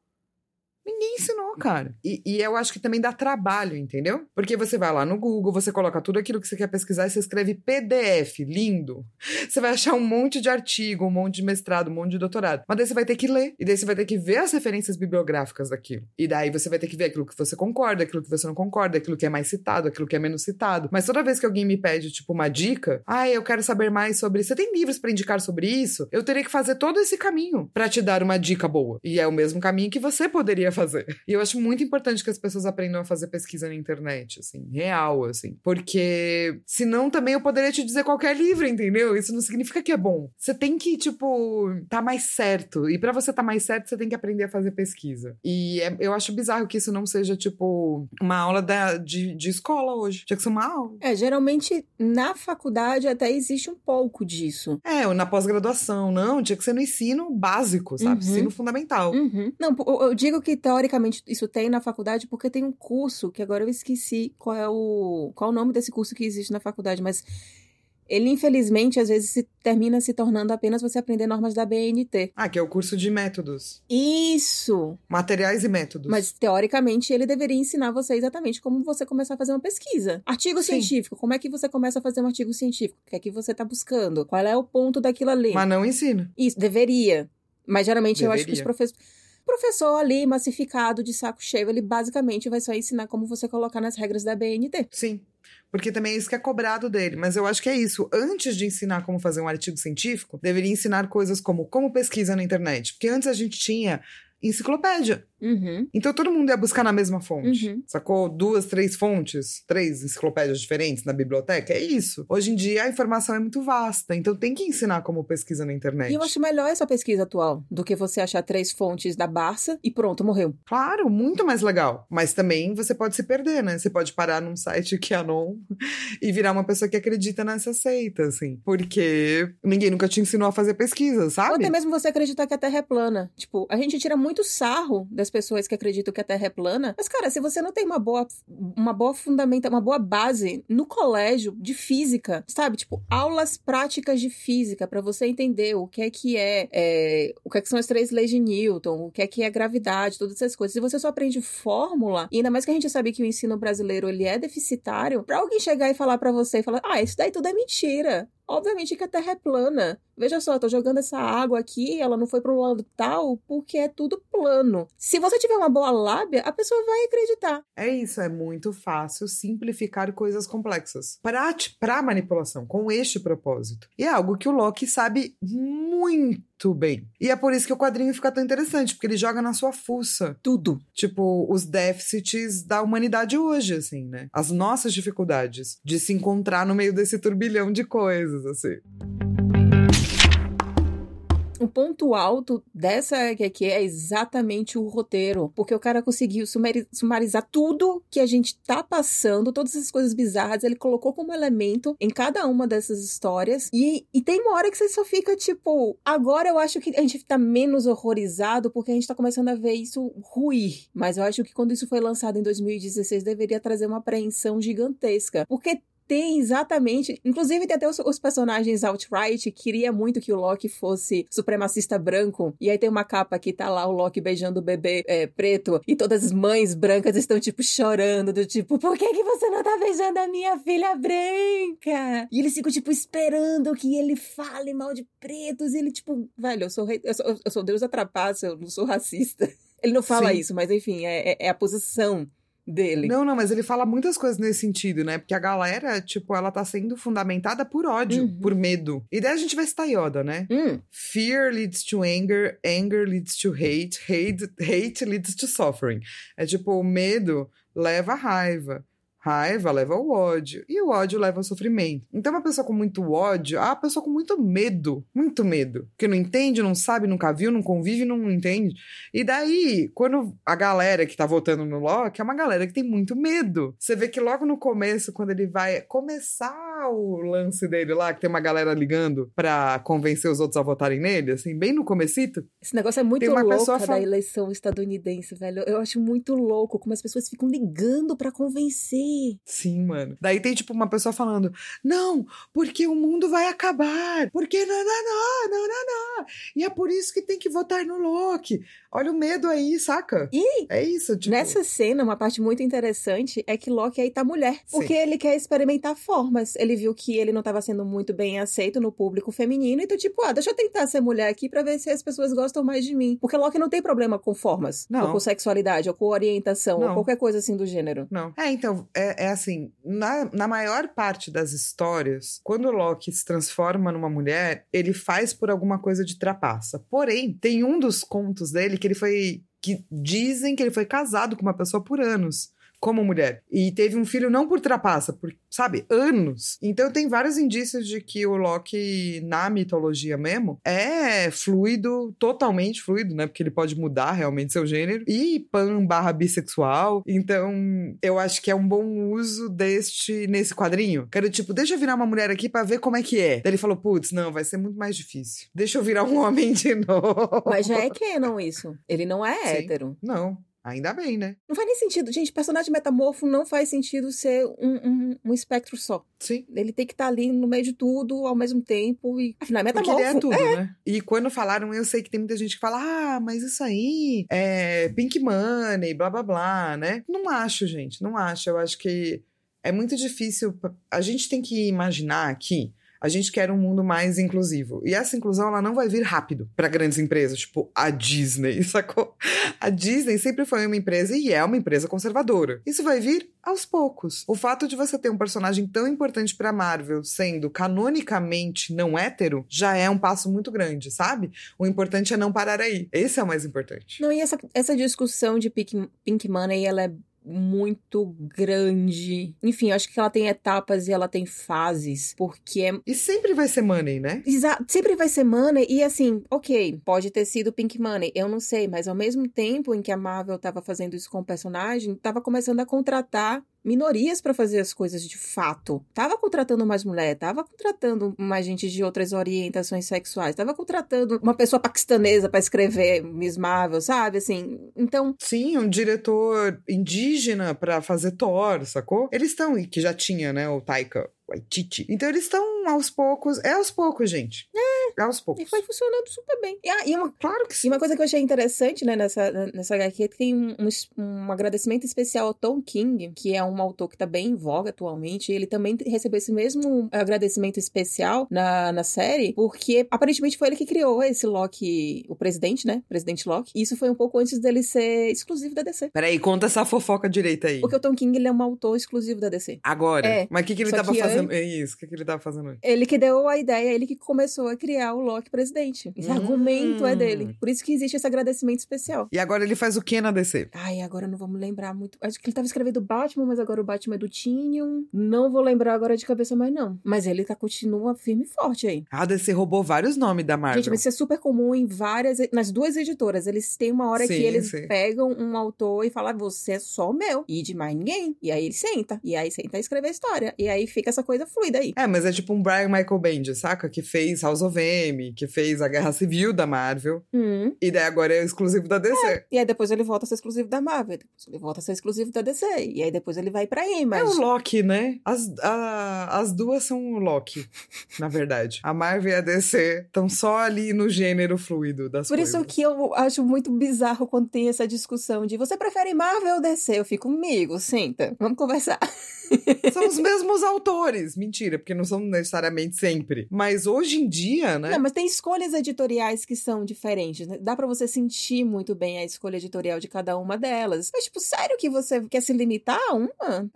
Ninguém ensinou, cara. E, e, eu acho que também dá trabalho, entendeu? Porque você vai lá no Google, você coloca tudo aquilo que você quer pesquisar e você escreve PDF, lindo. Você vai achar um monte de artigo, um monte de mestrado, um monte de doutorado. Mas daí você vai ter que ler. E daí você vai ter que ver as referências bibliográficas daquilo. E daí você vai ter que ver aquilo que você concorda, aquilo que você não concorda, aquilo que é mais citado, aquilo que é menos citado. Mas toda vez que alguém me pede, tipo, uma dica, ah, eu quero saber mais sobre. Você tem livros para indicar sobre isso? Eu teria que fazer todo esse caminho para te dar uma dica boa. E é o mesmo caminho que você poderia fazer. E eu acho muito importante que as pessoas aprendam a fazer pesquisa na internet, assim, real, assim. Porque senão também eu poderia te dizer qualquer livro, entendeu? Isso não significa que é bom. Você tem que, tipo, tá mais certo. E para você tá mais certo, você tem que aprender a fazer pesquisa. E é, eu acho bizarro que isso não seja, tipo, uma aula da, de, de escola hoje. Tinha que ser uma aula. É, geralmente na faculdade até existe um pouco disso. É, ou na pós-graduação, não. Tinha que ser no ensino básico, sabe? Uhum. Ensino fundamental. Uhum. Não, eu digo que teoricamente isso tem na faculdade porque tem um curso que agora eu esqueci qual é o qual é o nome desse curso que existe na faculdade, mas ele infelizmente às vezes se termina se tornando apenas você aprender normas da BNT. Ah, que é o curso de métodos. Isso. Materiais e métodos. Mas teoricamente ele deveria ensinar você exatamente como você começar a fazer uma pesquisa. Artigo Sim. científico, como é que você começa a fazer um artigo científico? O que é que você está buscando? Qual é o ponto daquilo ali? Mas não ensina. Isso, deveria. Mas geralmente deveria. eu acho que os professores professor ali, massificado, de saco cheio, ele basicamente vai só ensinar como você colocar nas regras da BNT. Sim. Porque também é isso que é cobrado dele. Mas eu acho que é isso. Antes de ensinar como fazer um artigo científico, deveria ensinar coisas como como pesquisa na internet. Porque antes a gente tinha enciclopédia. Uhum. Então todo mundo ia buscar na mesma fonte. Uhum. Sacou? Duas, três fontes, três enciclopédias diferentes na biblioteca. É isso. Hoje em dia a informação é muito vasta, então tem que ensinar como pesquisa na internet. E eu acho melhor essa pesquisa atual do que você achar três fontes da Barça e pronto, morreu. Claro, muito mais legal. Mas também você pode se perder, né? Você pode parar num site que é non e virar uma pessoa que acredita nessa seita, assim. Porque ninguém nunca te ensinou a fazer pesquisa, sabe? Ou até mesmo você acreditar que a Terra é plana. Tipo, a gente tira muito sarro das pessoas que acreditam que a Terra é plana. Mas, cara, se você não tem uma boa, uma boa fundamenta, uma boa base no colégio de física, sabe? Tipo, aulas práticas de física para você entender o que é que é, é, o que é que são as três leis de Newton, o que é que é gravidade, todas essas coisas. Se você só aprende fórmula, e ainda mais que a gente sabe que o ensino brasileiro ele é deficitário, para alguém chegar e falar para você e falar: "Ah, isso daí tudo é mentira". Obviamente que a Terra é plana. Veja só, eu tô jogando essa água aqui, ela não foi pro lado tal, porque é tudo plano. Se você tiver uma boa lábia, a pessoa vai acreditar. É isso, é muito fácil simplificar coisas complexas. Pra, pra manipulação, com este propósito. E é algo que o Loki sabe muito bem. E é por isso que o quadrinho fica tão interessante, porque ele joga na sua fuça. Tudo. Tipo, os déficits da humanidade hoje, assim, né? As nossas dificuldades de se encontrar no meio desse turbilhão de coisas, assim. O ponto alto dessa aqui é exatamente o roteiro, porque o cara conseguiu sumarizar tudo que a gente tá passando, todas essas coisas bizarras, ele colocou como elemento em cada uma dessas histórias. E, e tem uma hora que você só fica tipo, agora eu acho que a gente tá menos horrorizado porque a gente tá começando a ver isso ruir. Mas eu acho que quando isso foi lançado em 2016 deveria trazer uma apreensão gigantesca, porque tem exatamente. Inclusive, tem até os, os, personagens outright. Queria muito que o Loki fosse supremacista branco. E aí tem uma capa que tá lá o Loki beijando o bebê é, preto. E todas as mães brancas estão, tipo, chorando. Do tipo, por que, que você não tá beijando a minha filha branca? E eles ficam, tipo, esperando que ele fale mal de pretos. E ele, tipo, velho, eu sou, rei, eu sou, eu sou Deus atrapasso, eu não sou racista. Ele não fala Sim. isso, mas enfim, é, é, é a posição dele. Não, não, mas ele fala muitas coisas nesse sentido, né? Porque a galera, tipo, ela tá sendo fundamentada por ódio, uhum. por medo. E daí a gente vai citar Yoda, né? Hum. Fear leads to anger, anger leads to hate, hate, hate leads to suffering. É tipo, o medo leva a raiva. Raiva leva ao ódio. E o ódio leva ao sofrimento. Então, uma pessoa com muito ódio, ah, uma pessoa com muito medo. Muito medo. Que não entende, não sabe, nunca viu, não convive, não entende. E daí, quando a galera que tá votando no Loki é uma galera que tem muito medo. Você vê que logo no começo, quando ele vai começar qual o lance dele lá, que tem uma galera ligando pra convencer os outros a votarem nele, assim, bem no comecito? Esse negócio é muito louco da fal- eleição estadunidense, velho. Eu acho muito louco como as pessoas ficam ligando pra convencer. Sim, mano. Daí tem, tipo, uma pessoa falando: Não, porque o mundo vai acabar. Porque não, não, não, não, não, não. E é por isso que tem que votar no Loki. Olha o medo aí, saca? E É isso, tipo. Nessa cena, uma parte muito interessante é que Loki aí tá mulher. Porque ele quer experimentar formas. Ele viu que ele não tava sendo muito bem aceito no público feminino. Então, tipo, ah, deixa eu tentar ser mulher aqui pra ver se as pessoas gostam mais de mim. Porque Loki não tem problema com formas. Não. Ou com sexualidade, ou com orientação, ou Não. qualquer coisa assim do gênero. Não. É, então, é, é assim, na, na maior parte das histórias, quando o Loki se transforma numa mulher, ele faz por alguma coisa de trapaça. Porém, tem um dos contos dele que ele foi. que dizem que ele foi casado com uma pessoa por anos. Como mulher. E teve um filho não por trapaça, por, sabe, anos. Então tem vários indícios de que o Loki, na mitologia mesmo, é fluido, totalmente fluido, né? Porque ele pode mudar realmente seu gênero. E pan barra bissexual. Então, eu acho que é um bom uso deste nesse quadrinho. Quero, tipo, deixa eu virar uma mulher aqui pra ver como é que é. Daí ele falou, putz, não, vai ser muito mais difícil. Deixa eu virar um homem de novo. Mas já é canon isso. Ele não é Sim. hétero. Não, ainda bem, né? Não faz nem sentido. Gente, personagem metamorfo não faz sentido ser um, um, um espectro só. Sim. Ele tem que estar ali no meio de tudo ao mesmo tempo. E afinal, é Porque metamorfo. ele é tudo, né? E quando falaram, eu sei que tem muita gente que fala, ah, mas isso aí é pink money, blá blá blá, né? Não acho, gente, não acho. Eu acho que é muito difícil. A gente tem que imaginar aqui. A gente quer um mundo mais inclusivo. E essa inclusão, ela não vai vir rápido para grandes empresas, tipo a Disney, sacou? A Disney sempre foi uma empresa e é uma empresa conservadora. Isso vai vir aos poucos. O fato de você ter um personagem tão importante pra Marvel sendo canonicamente não hétero já é um passo muito grande, sabe? O importante é não parar aí. Esse é o mais importante. Não, e essa, essa discussão de Pink, Pink Money, ela é muito grande. Enfim, eu acho que ela tem etapas e ela tem fases, porque é E sempre vai ser money, né? Exa- Sempre vai ser money, e assim, ok, pode ter sido Pink Money, eu não sei, mas ao mesmo tempo em que a Marvel tava fazendo isso com o personagem, tava começando a contratar minorias pra fazer as coisas de fato. Tava contratando mais mulher, tava contratando mais gente de outras orientações sexuais, tava contratando uma pessoa paquistanesa pra escrever Miss Marvel, sabe? Assim, então, Sim, um diretor indígena pra fazer Thor, sacou? Eles estão, e que já tinha, né, o Taika Waititi. Então eles estão aos poucos, é aos poucos, gente. É, aos e poucos. foi funcionando super bem. E, ah, e uma Claro que E sim. uma coisa que eu achei interessante, né, nessa, nessa HQ, é que tem um, um, um agradecimento especial ao Tom King, que é um autor que tá bem em voga atualmente. e Ele também recebeu esse mesmo agradecimento especial na, na série, porque aparentemente foi ele que criou esse Loki, o presidente, né? Presidente Loki. E isso foi um pouco antes dele ser exclusivo da DC. Peraí, conta essa fofoca direita aí. Porque o Tom King, ele é um autor exclusivo da DC. Agora. É, Mas o que, que ele só tava fazendo? É isso, o que, que ele tava fazendo aí? Ele que deu a ideia, ele que começou a criar o Loki presidente. Esse Hum. argumento é dele. Por isso que existe esse agradecimento especial. E agora ele faz o que na DC? Ai, agora não vamos lembrar muito. Acho que ele tava escrevendo Batman, mas agora o Batman é do Tinium. Não vou lembrar agora de cabeça mais, não. Mas ele tá, continua firme e forte aí. A DC roubou vários nomes da Marvel. Gente, mas isso é super comum em várias. Nas duas editoras. Eles têm uma hora que Sim, eles sim. pegam um autor e falam: você é só meu. E de mais ninguém. E aí ele senta. E aí senta a escrever a história. E aí fica essa coisa fluida aí. É, mas é tipo um Brian Michael Bendis, saca? Que fez House of M, que fez a Guerra Civil da Marvel. Hum. E daí agora é exclusivo da DC. E aí depois ele volta a ser exclusivo da Marvel. Depois ele volta a ser exclusivo da DC. E aí depois ele vai pra É Image. o Loki, né? As, a- as duas são o Loki, na verdade. A Marvel e a DC estão só ali no gênero fluido das Por coisas. isso que eu acho muito bizarro quando tem essa discussão de você prefere Marvel ou DC? Eu fico comigo, senta, vamos conversar. São os mesmos autores. Mentira, porque não são necessariamente sempre. Mas hoje em dia, né? Não, mas tem escolhas editoriais que são diferentes. né? Dá pra você sentir muito bem a escolha editorial de cada uma delas. Mas, tipo, sério que você quer se limitar a uma?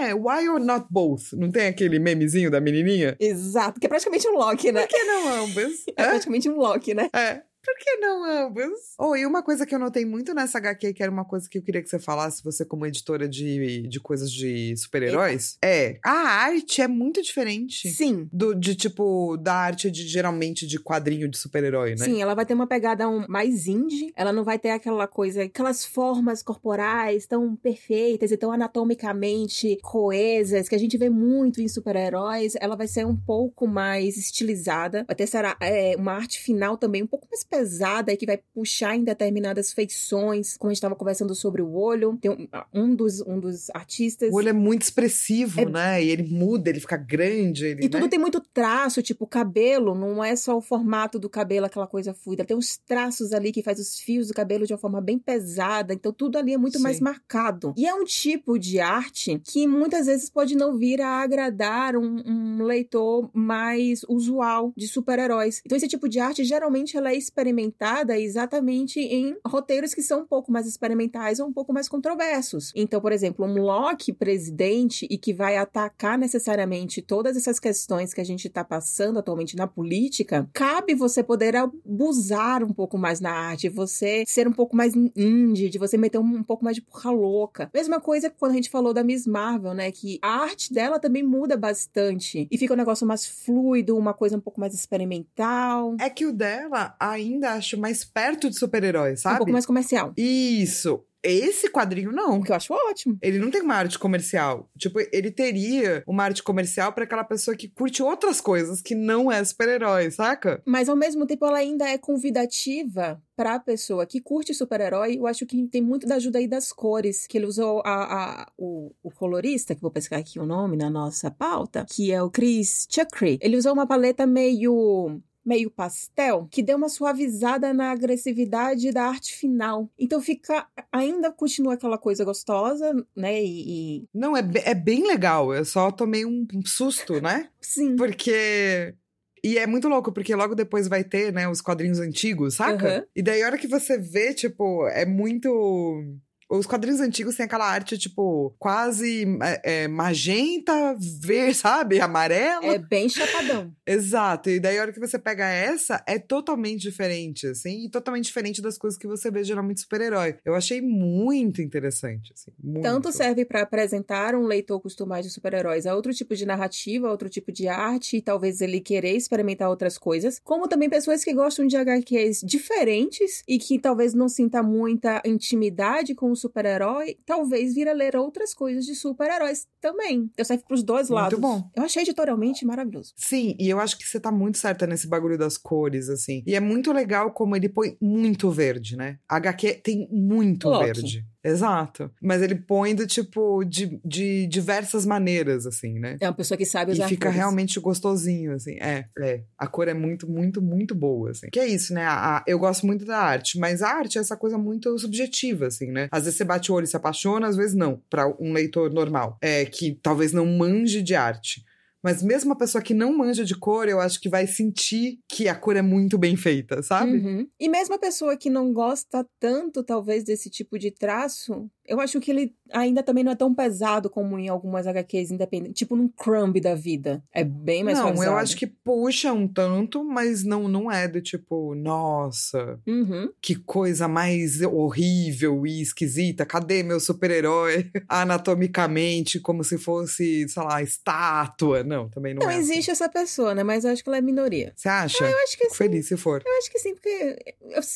É, why or not both? Não tem aquele memezinho da menininha? Exato, que é praticamente um Loki, né? Por que não ambas? É É? praticamente um Loki, né? É. Por que não ambos? Oh, e uma coisa que eu notei muito nessa HQ, que era uma coisa que eu queria que você falasse, você como editora de, de coisas de super-heróis, é a arte é muito diferente. Sim. Do, de tipo, da arte de geralmente de quadrinho de super-herói, né? Sim, ela vai ter uma pegada um, mais indie. Ela não vai ter aquela coisa, aquelas formas corporais tão perfeitas e tão anatomicamente coesas que a gente vê muito em super-heróis. Ela vai ser um pouco mais estilizada. Vai ter será, é, uma arte final também um pouco mais pesada e que vai puxar em determinadas feições, como a gente estava conversando sobre o olho. Tem um, um, dos, um dos artistas. O olho é muito expressivo, é... né? E ele muda, ele fica grande. Ele, e tudo né? tem muito traço, tipo, o cabelo não é só o formato do cabelo, aquela coisa fluida. Tem uns traços ali que faz os fios do cabelo de uma forma bem pesada. Então tudo ali é muito Sim. mais marcado. E é um tipo de arte que muitas vezes pode não vir a agradar um, um leitor mais usual de super-heróis. Então esse tipo de arte geralmente ela é experimentada exatamente em roteiros que são um pouco mais experimentais ou um pouco mais controversos. Então, por exemplo, um Locke presidente e que vai atacar necessariamente todas essas questões que a gente está passando atualmente na política, cabe você poder abusar um pouco mais na arte, você ser um pouco mais indie, de você meter um, um pouco mais de porra louca. Mesma coisa quando a gente falou da Miss Marvel, né? Que a arte dela também muda bastante e fica um negócio mais fluido, uma coisa um pouco mais experimental. É que o dela ainda ainda acho mais perto de super-heróis, sabe? Um pouco mais comercial. Isso. Esse quadrinho não. Que eu acho ótimo. Ele não tem uma arte comercial. Tipo, ele teria uma arte comercial para aquela pessoa que curte outras coisas que não é super-herói, saca? Mas ao mesmo tempo ela ainda é convidativa para a pessoa que curte super-herói. Eu acho que tem muito da ajuda aí das cores, que ele usou a, a o, o, colorista, que vou pescar aqui o nome na nossa pauta, que é o Chris Chakri. Ele usou uma paleta meio meio pastel, que deu uma suavizada na agressividade da arte final. Então fica. Ainda continua aquela coisa gostosa, né? E. e... Não, é, é bem legal. Eu só tomei um, susto, né? Sim. Porque. E é muito louco, porque logo depois vai ter, né, os quadrinhos antigos, saca? Uhum. E daí a hora que você vê, tipo, é muito os quadrinhos antigos têm aquela arte, tipo, quase é, é, magenta, verde, sabe? Amarela. É bem chapadão. Exato. E daí, a hora que você pega essa, é totalmente diferente, assim, e totalmente diferente das coisas que você vê geralmente super-herói. Eu achei muito interessante, assim. Muito. Tanto serve para apresentar um leitor acostumado de super-heróis a outro tipo de narrativa, outro tipo de arte, e talvez ele querer experimentar outras coisas, como também pessoas que gostam de HQs diferentes e que talvez não sinta muita intimidade com os super-herói, talvez vir a ler outras coisas de super-heróis também. Eu serve pros dois lados. Muito bom. Eu achei editorialmente maravilhoso. Sim, e eu acho que você tá muito certa nesse bagulho das cores, assim. E é muito legal como ele põe muito verde, né? A HQ tem muito Loki. verde. Exato. Mas ele põe do tipo de, de diversas maneiras, assim, né? É uma pessoa que sabe usar E fica cores. realmente gostosinho, assim. É, é. A cor é muito, muito, muito boa, assim. Que é isso, né? A, a, eu gosto muito da arte, mas a arte é essa coisa muito subjetiva, assim, né? Às vezes você bate o olho e se apaixona, às vezes não, para um leitor normal. É, que talvez não manje de arte. Mas mesmo a pessoa que não manja de cor, eu acho que vai sentir que a cor é muito bem feita, sabe? Uhum. E mesmo a pessoa que não gosta tanto, talvez, desse tipo de traço, eu acho que ele ainda também não é tão pesado como em algumas HQs independentes, tipo num Crumb da vida. É bem mais não, pesado. Não, eu acho que puxa um tanto, mas não, não é do tipo, nossa, uhum. que coisa mais horrível e esquisita. Cadê meu super-herói anatomicamente, como se fosse, sei lá, estátua? Não, também não, não é. Não existe assim. essa pessoa, né? Mas eu acho que ela é minoria. Você acha? Ah, eu acho que sim. Feliz se for. Eu acho que sim, porque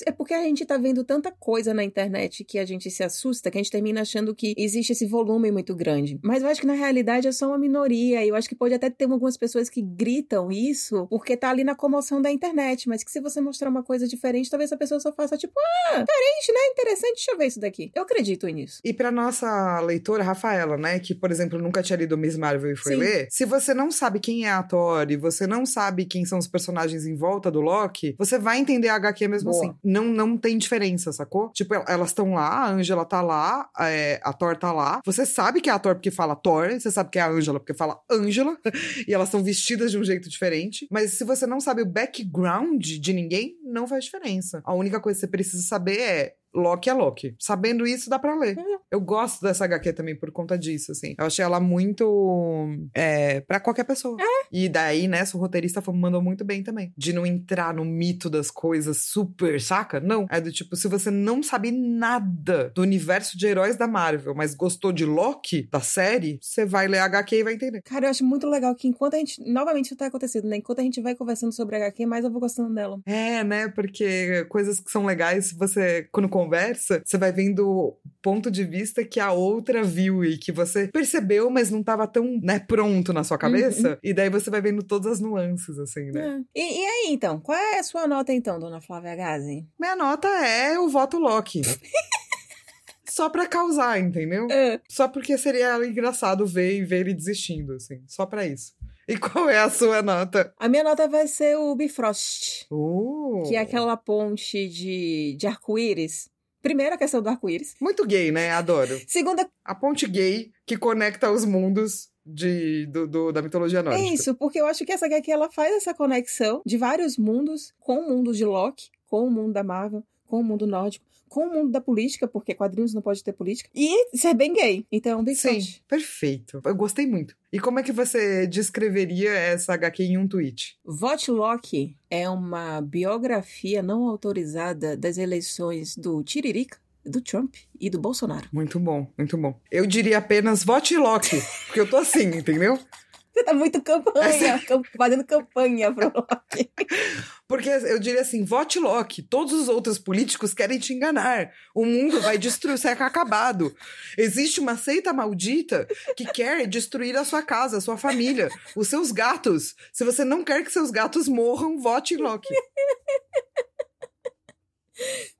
é porque a gente tá vendo tanta coisa na internet que a gente se assusta, que a gente termina achando que existe esse volume muito grande. Mas eu acho que na realidade é só uma minoria. E eu acho que pode até ter algumas pessoas que gritam isso porque tá ali na comoção da internet. Mas que se você mostrar uma coisa diferente, talvez a pessoa só faça tipo, ah, diferente, né? Interessante, deixa eu ver isso daqui. Eu acredito nisso. E pra nossa leitora, Rafaela, né? Que, por exemplo, nunca tinha lido Miss Marvel e foi Sim. ler. Se você não sabe quem é a Thor e você não sabe quem são os personagens em volta do Loki, você vai entender a HQ mesmo Boa. assim. Não, não tem diferença, sacou? Tipo, elas estão lá, a Angela tá lá, é, a Thor tá lá. Você sabe que é a Thor porque fala Thor, você sabe que é a Angela porque fala Angela, e elas são vestidas de um jeito diferente. Mas se você não sabe o background de ninguém, não faz diferença. A única coisa que você precisa saber é Loki é Loki. Sabendo isso, dá pra ler. Uhum. Eu gosto dessa HQ também por conta disso, assim. Eu achei ela muito. É, pra qualquer pessoa. É. E daí, nessa, o roteirista mandou muito bem também. De não entrar no mito das coisas super, saca? Não. É do tipo, se você não sabe nada do universo de heróis da Marvel, mas gostou de Loki, da série, você vai ler a HQ e vai entender. Cara, eu acho muito legal que enquanto a gente. Novamente isso tá acontecendo, né? Enquanto a gente vai conversando sobre a HQ, mais eu vou gostando dela. É, né? Porque coisas que são legais, você, quando conversa, você vai vendo o ponto de vista que a outra viu e que você percebeu, mas não tava tão, né, pronto na sua cabeça. Uhum. E daí você vai vendo todas as nuances, assim, né? É. E, e aí, então? Qual é a sua nota, então, dona Flávia Gazi? Minha nota é o voto Loki. Só pra causar, entendeu? É. Só porque seria engraçado ver e ver ele desistindo, assim. Só pra isso. E qual é a sua nota? A minha nota vai ser o Bifrost, Uh, que é aquela ponte de, de arco-íris. Primeira questão do arco-íris. Muito gay, né? Adoro. Segunda, A ponte gay que conecta os mundos de, do, do- da mitologia é nórdica. isso, porque eu acho que essa HQ ela faz essa conexão de vários mundos com o mundo de Loki, com o mundo da Marvel, com o mundo nórdico, com o mundo da política, porque quadrinhos não pode ter política, e ser bem gay. Então, Bifrost. Sim, perfeito. Eu gostei muito. E como é que você descreveria essa HQ em um tweet? Vote Loki é uma biografia não autorizada das eleições do Tiririca, do Trump e do Bolsonaro. Muito bom, muito bom. Eu diria apenas vote Loki, porque eu tô assim, entendeu? Você tá muito campanha, cam- fazendo campanha pro Loki. Porque eu diria assim, vote Loki. Todos os outros políticos querem te enganar. O mundo vai destruir, ser acabado. Existe uma seita maldita que quer destruir a sua casa, a sua família, os seus gatos. Se você não quer que seus gatos morram, vote Loki.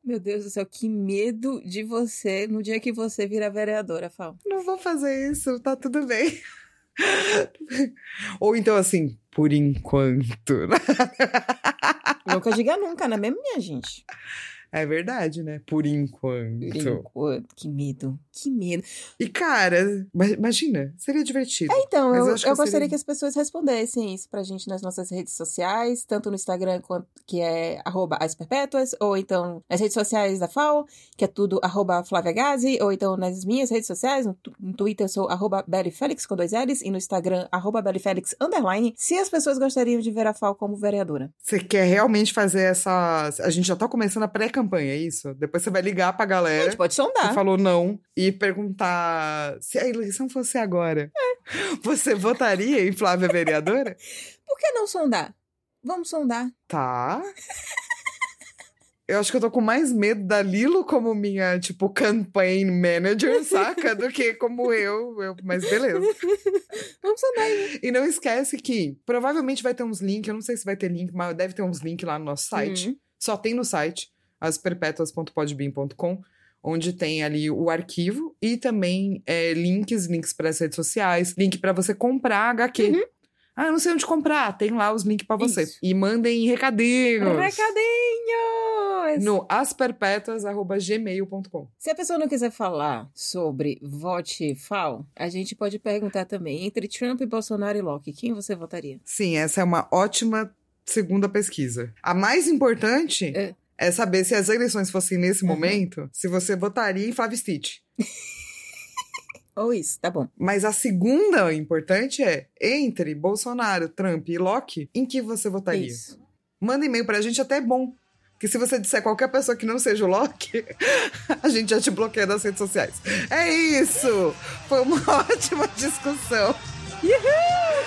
Meu Deus do céu, que medo de você no dia que você vira vereadora, Fal. Não vou fazer isso, tá tudo bem. Ou então assim, por enquanto. Nunca diga nunca, não é mesmo, minha gente? É verdade, né? Por enquanto. Por enquanto, que medo, que medo. E cara, ma- imagina, seria divertido. Então, Mas eu, eu eu, gostaria seria- que as pessoas respondessem isso pra gente nas nossas redes sociais, tanto no Instagram, que é arroba as perpétuas, ou então nas redes sociais da FAO, que é tudo arroba Flávia Gazi, ou então nas minhas redes sociais, no, no Twitter eu sou arroba Bellyfelix com dois L's, e no Instagram arroba Bellyfelix underline, se as pessoas gostariam de ver a FAO como vereadora. Você quer realmente fazer essa. A gente já tá começando a pré-campanha, é isso? Depois você vai ligar pra A galera gente pode que sondar. falou não e perguntar se a eleição fosse agora. Você votaria em Flávia vereadora? Por que não sondar? Vamos sondar. Tá. Eu acho que eu tô com mais medo da Lilo como minha, tipo, campaign manager, saca? Do que como eu. eu mas beleza. Vamos sondar aí. E não esquece que provavelmente vai ter uns links, eu não sei se vai ter link, mas deve ter uns links lá no nosso site. Uhum. Só tem no site, asperpetuas.podbean.com, onde tem ali o arquivo e também é, links, links para as redes sociais, link para você comprar HQ. Uhum. Ah, eu não sei onde comprar. Tem lá os links para você. Isso. E mandem recadinhos. Recadinhos! No asperpetuas.gmail.com. Se a pessoa não quiser falar sobre vote FAO, a gente pode perguntar também, entre Trump, Bolsonaro e Locke, quem você votaria? Sim, essa é uma ótima segunda pesquisa. A mais importante É. é, saber se as eleições fossem nesse Uhum. momento, se você votaria em Flávio Stitch. Ou isso, tá bom. Mas a segunda importante é, entre Bolsonaro, Trump e Locke, em que você votaria? Isso. Manda e-mail pra gente, até é bom. Porque se você disser qualquer pessoa que não seja o Locke, a gente já te bloqueia das redes sociais. É isso! Foi uma ótima discussão. Uhul!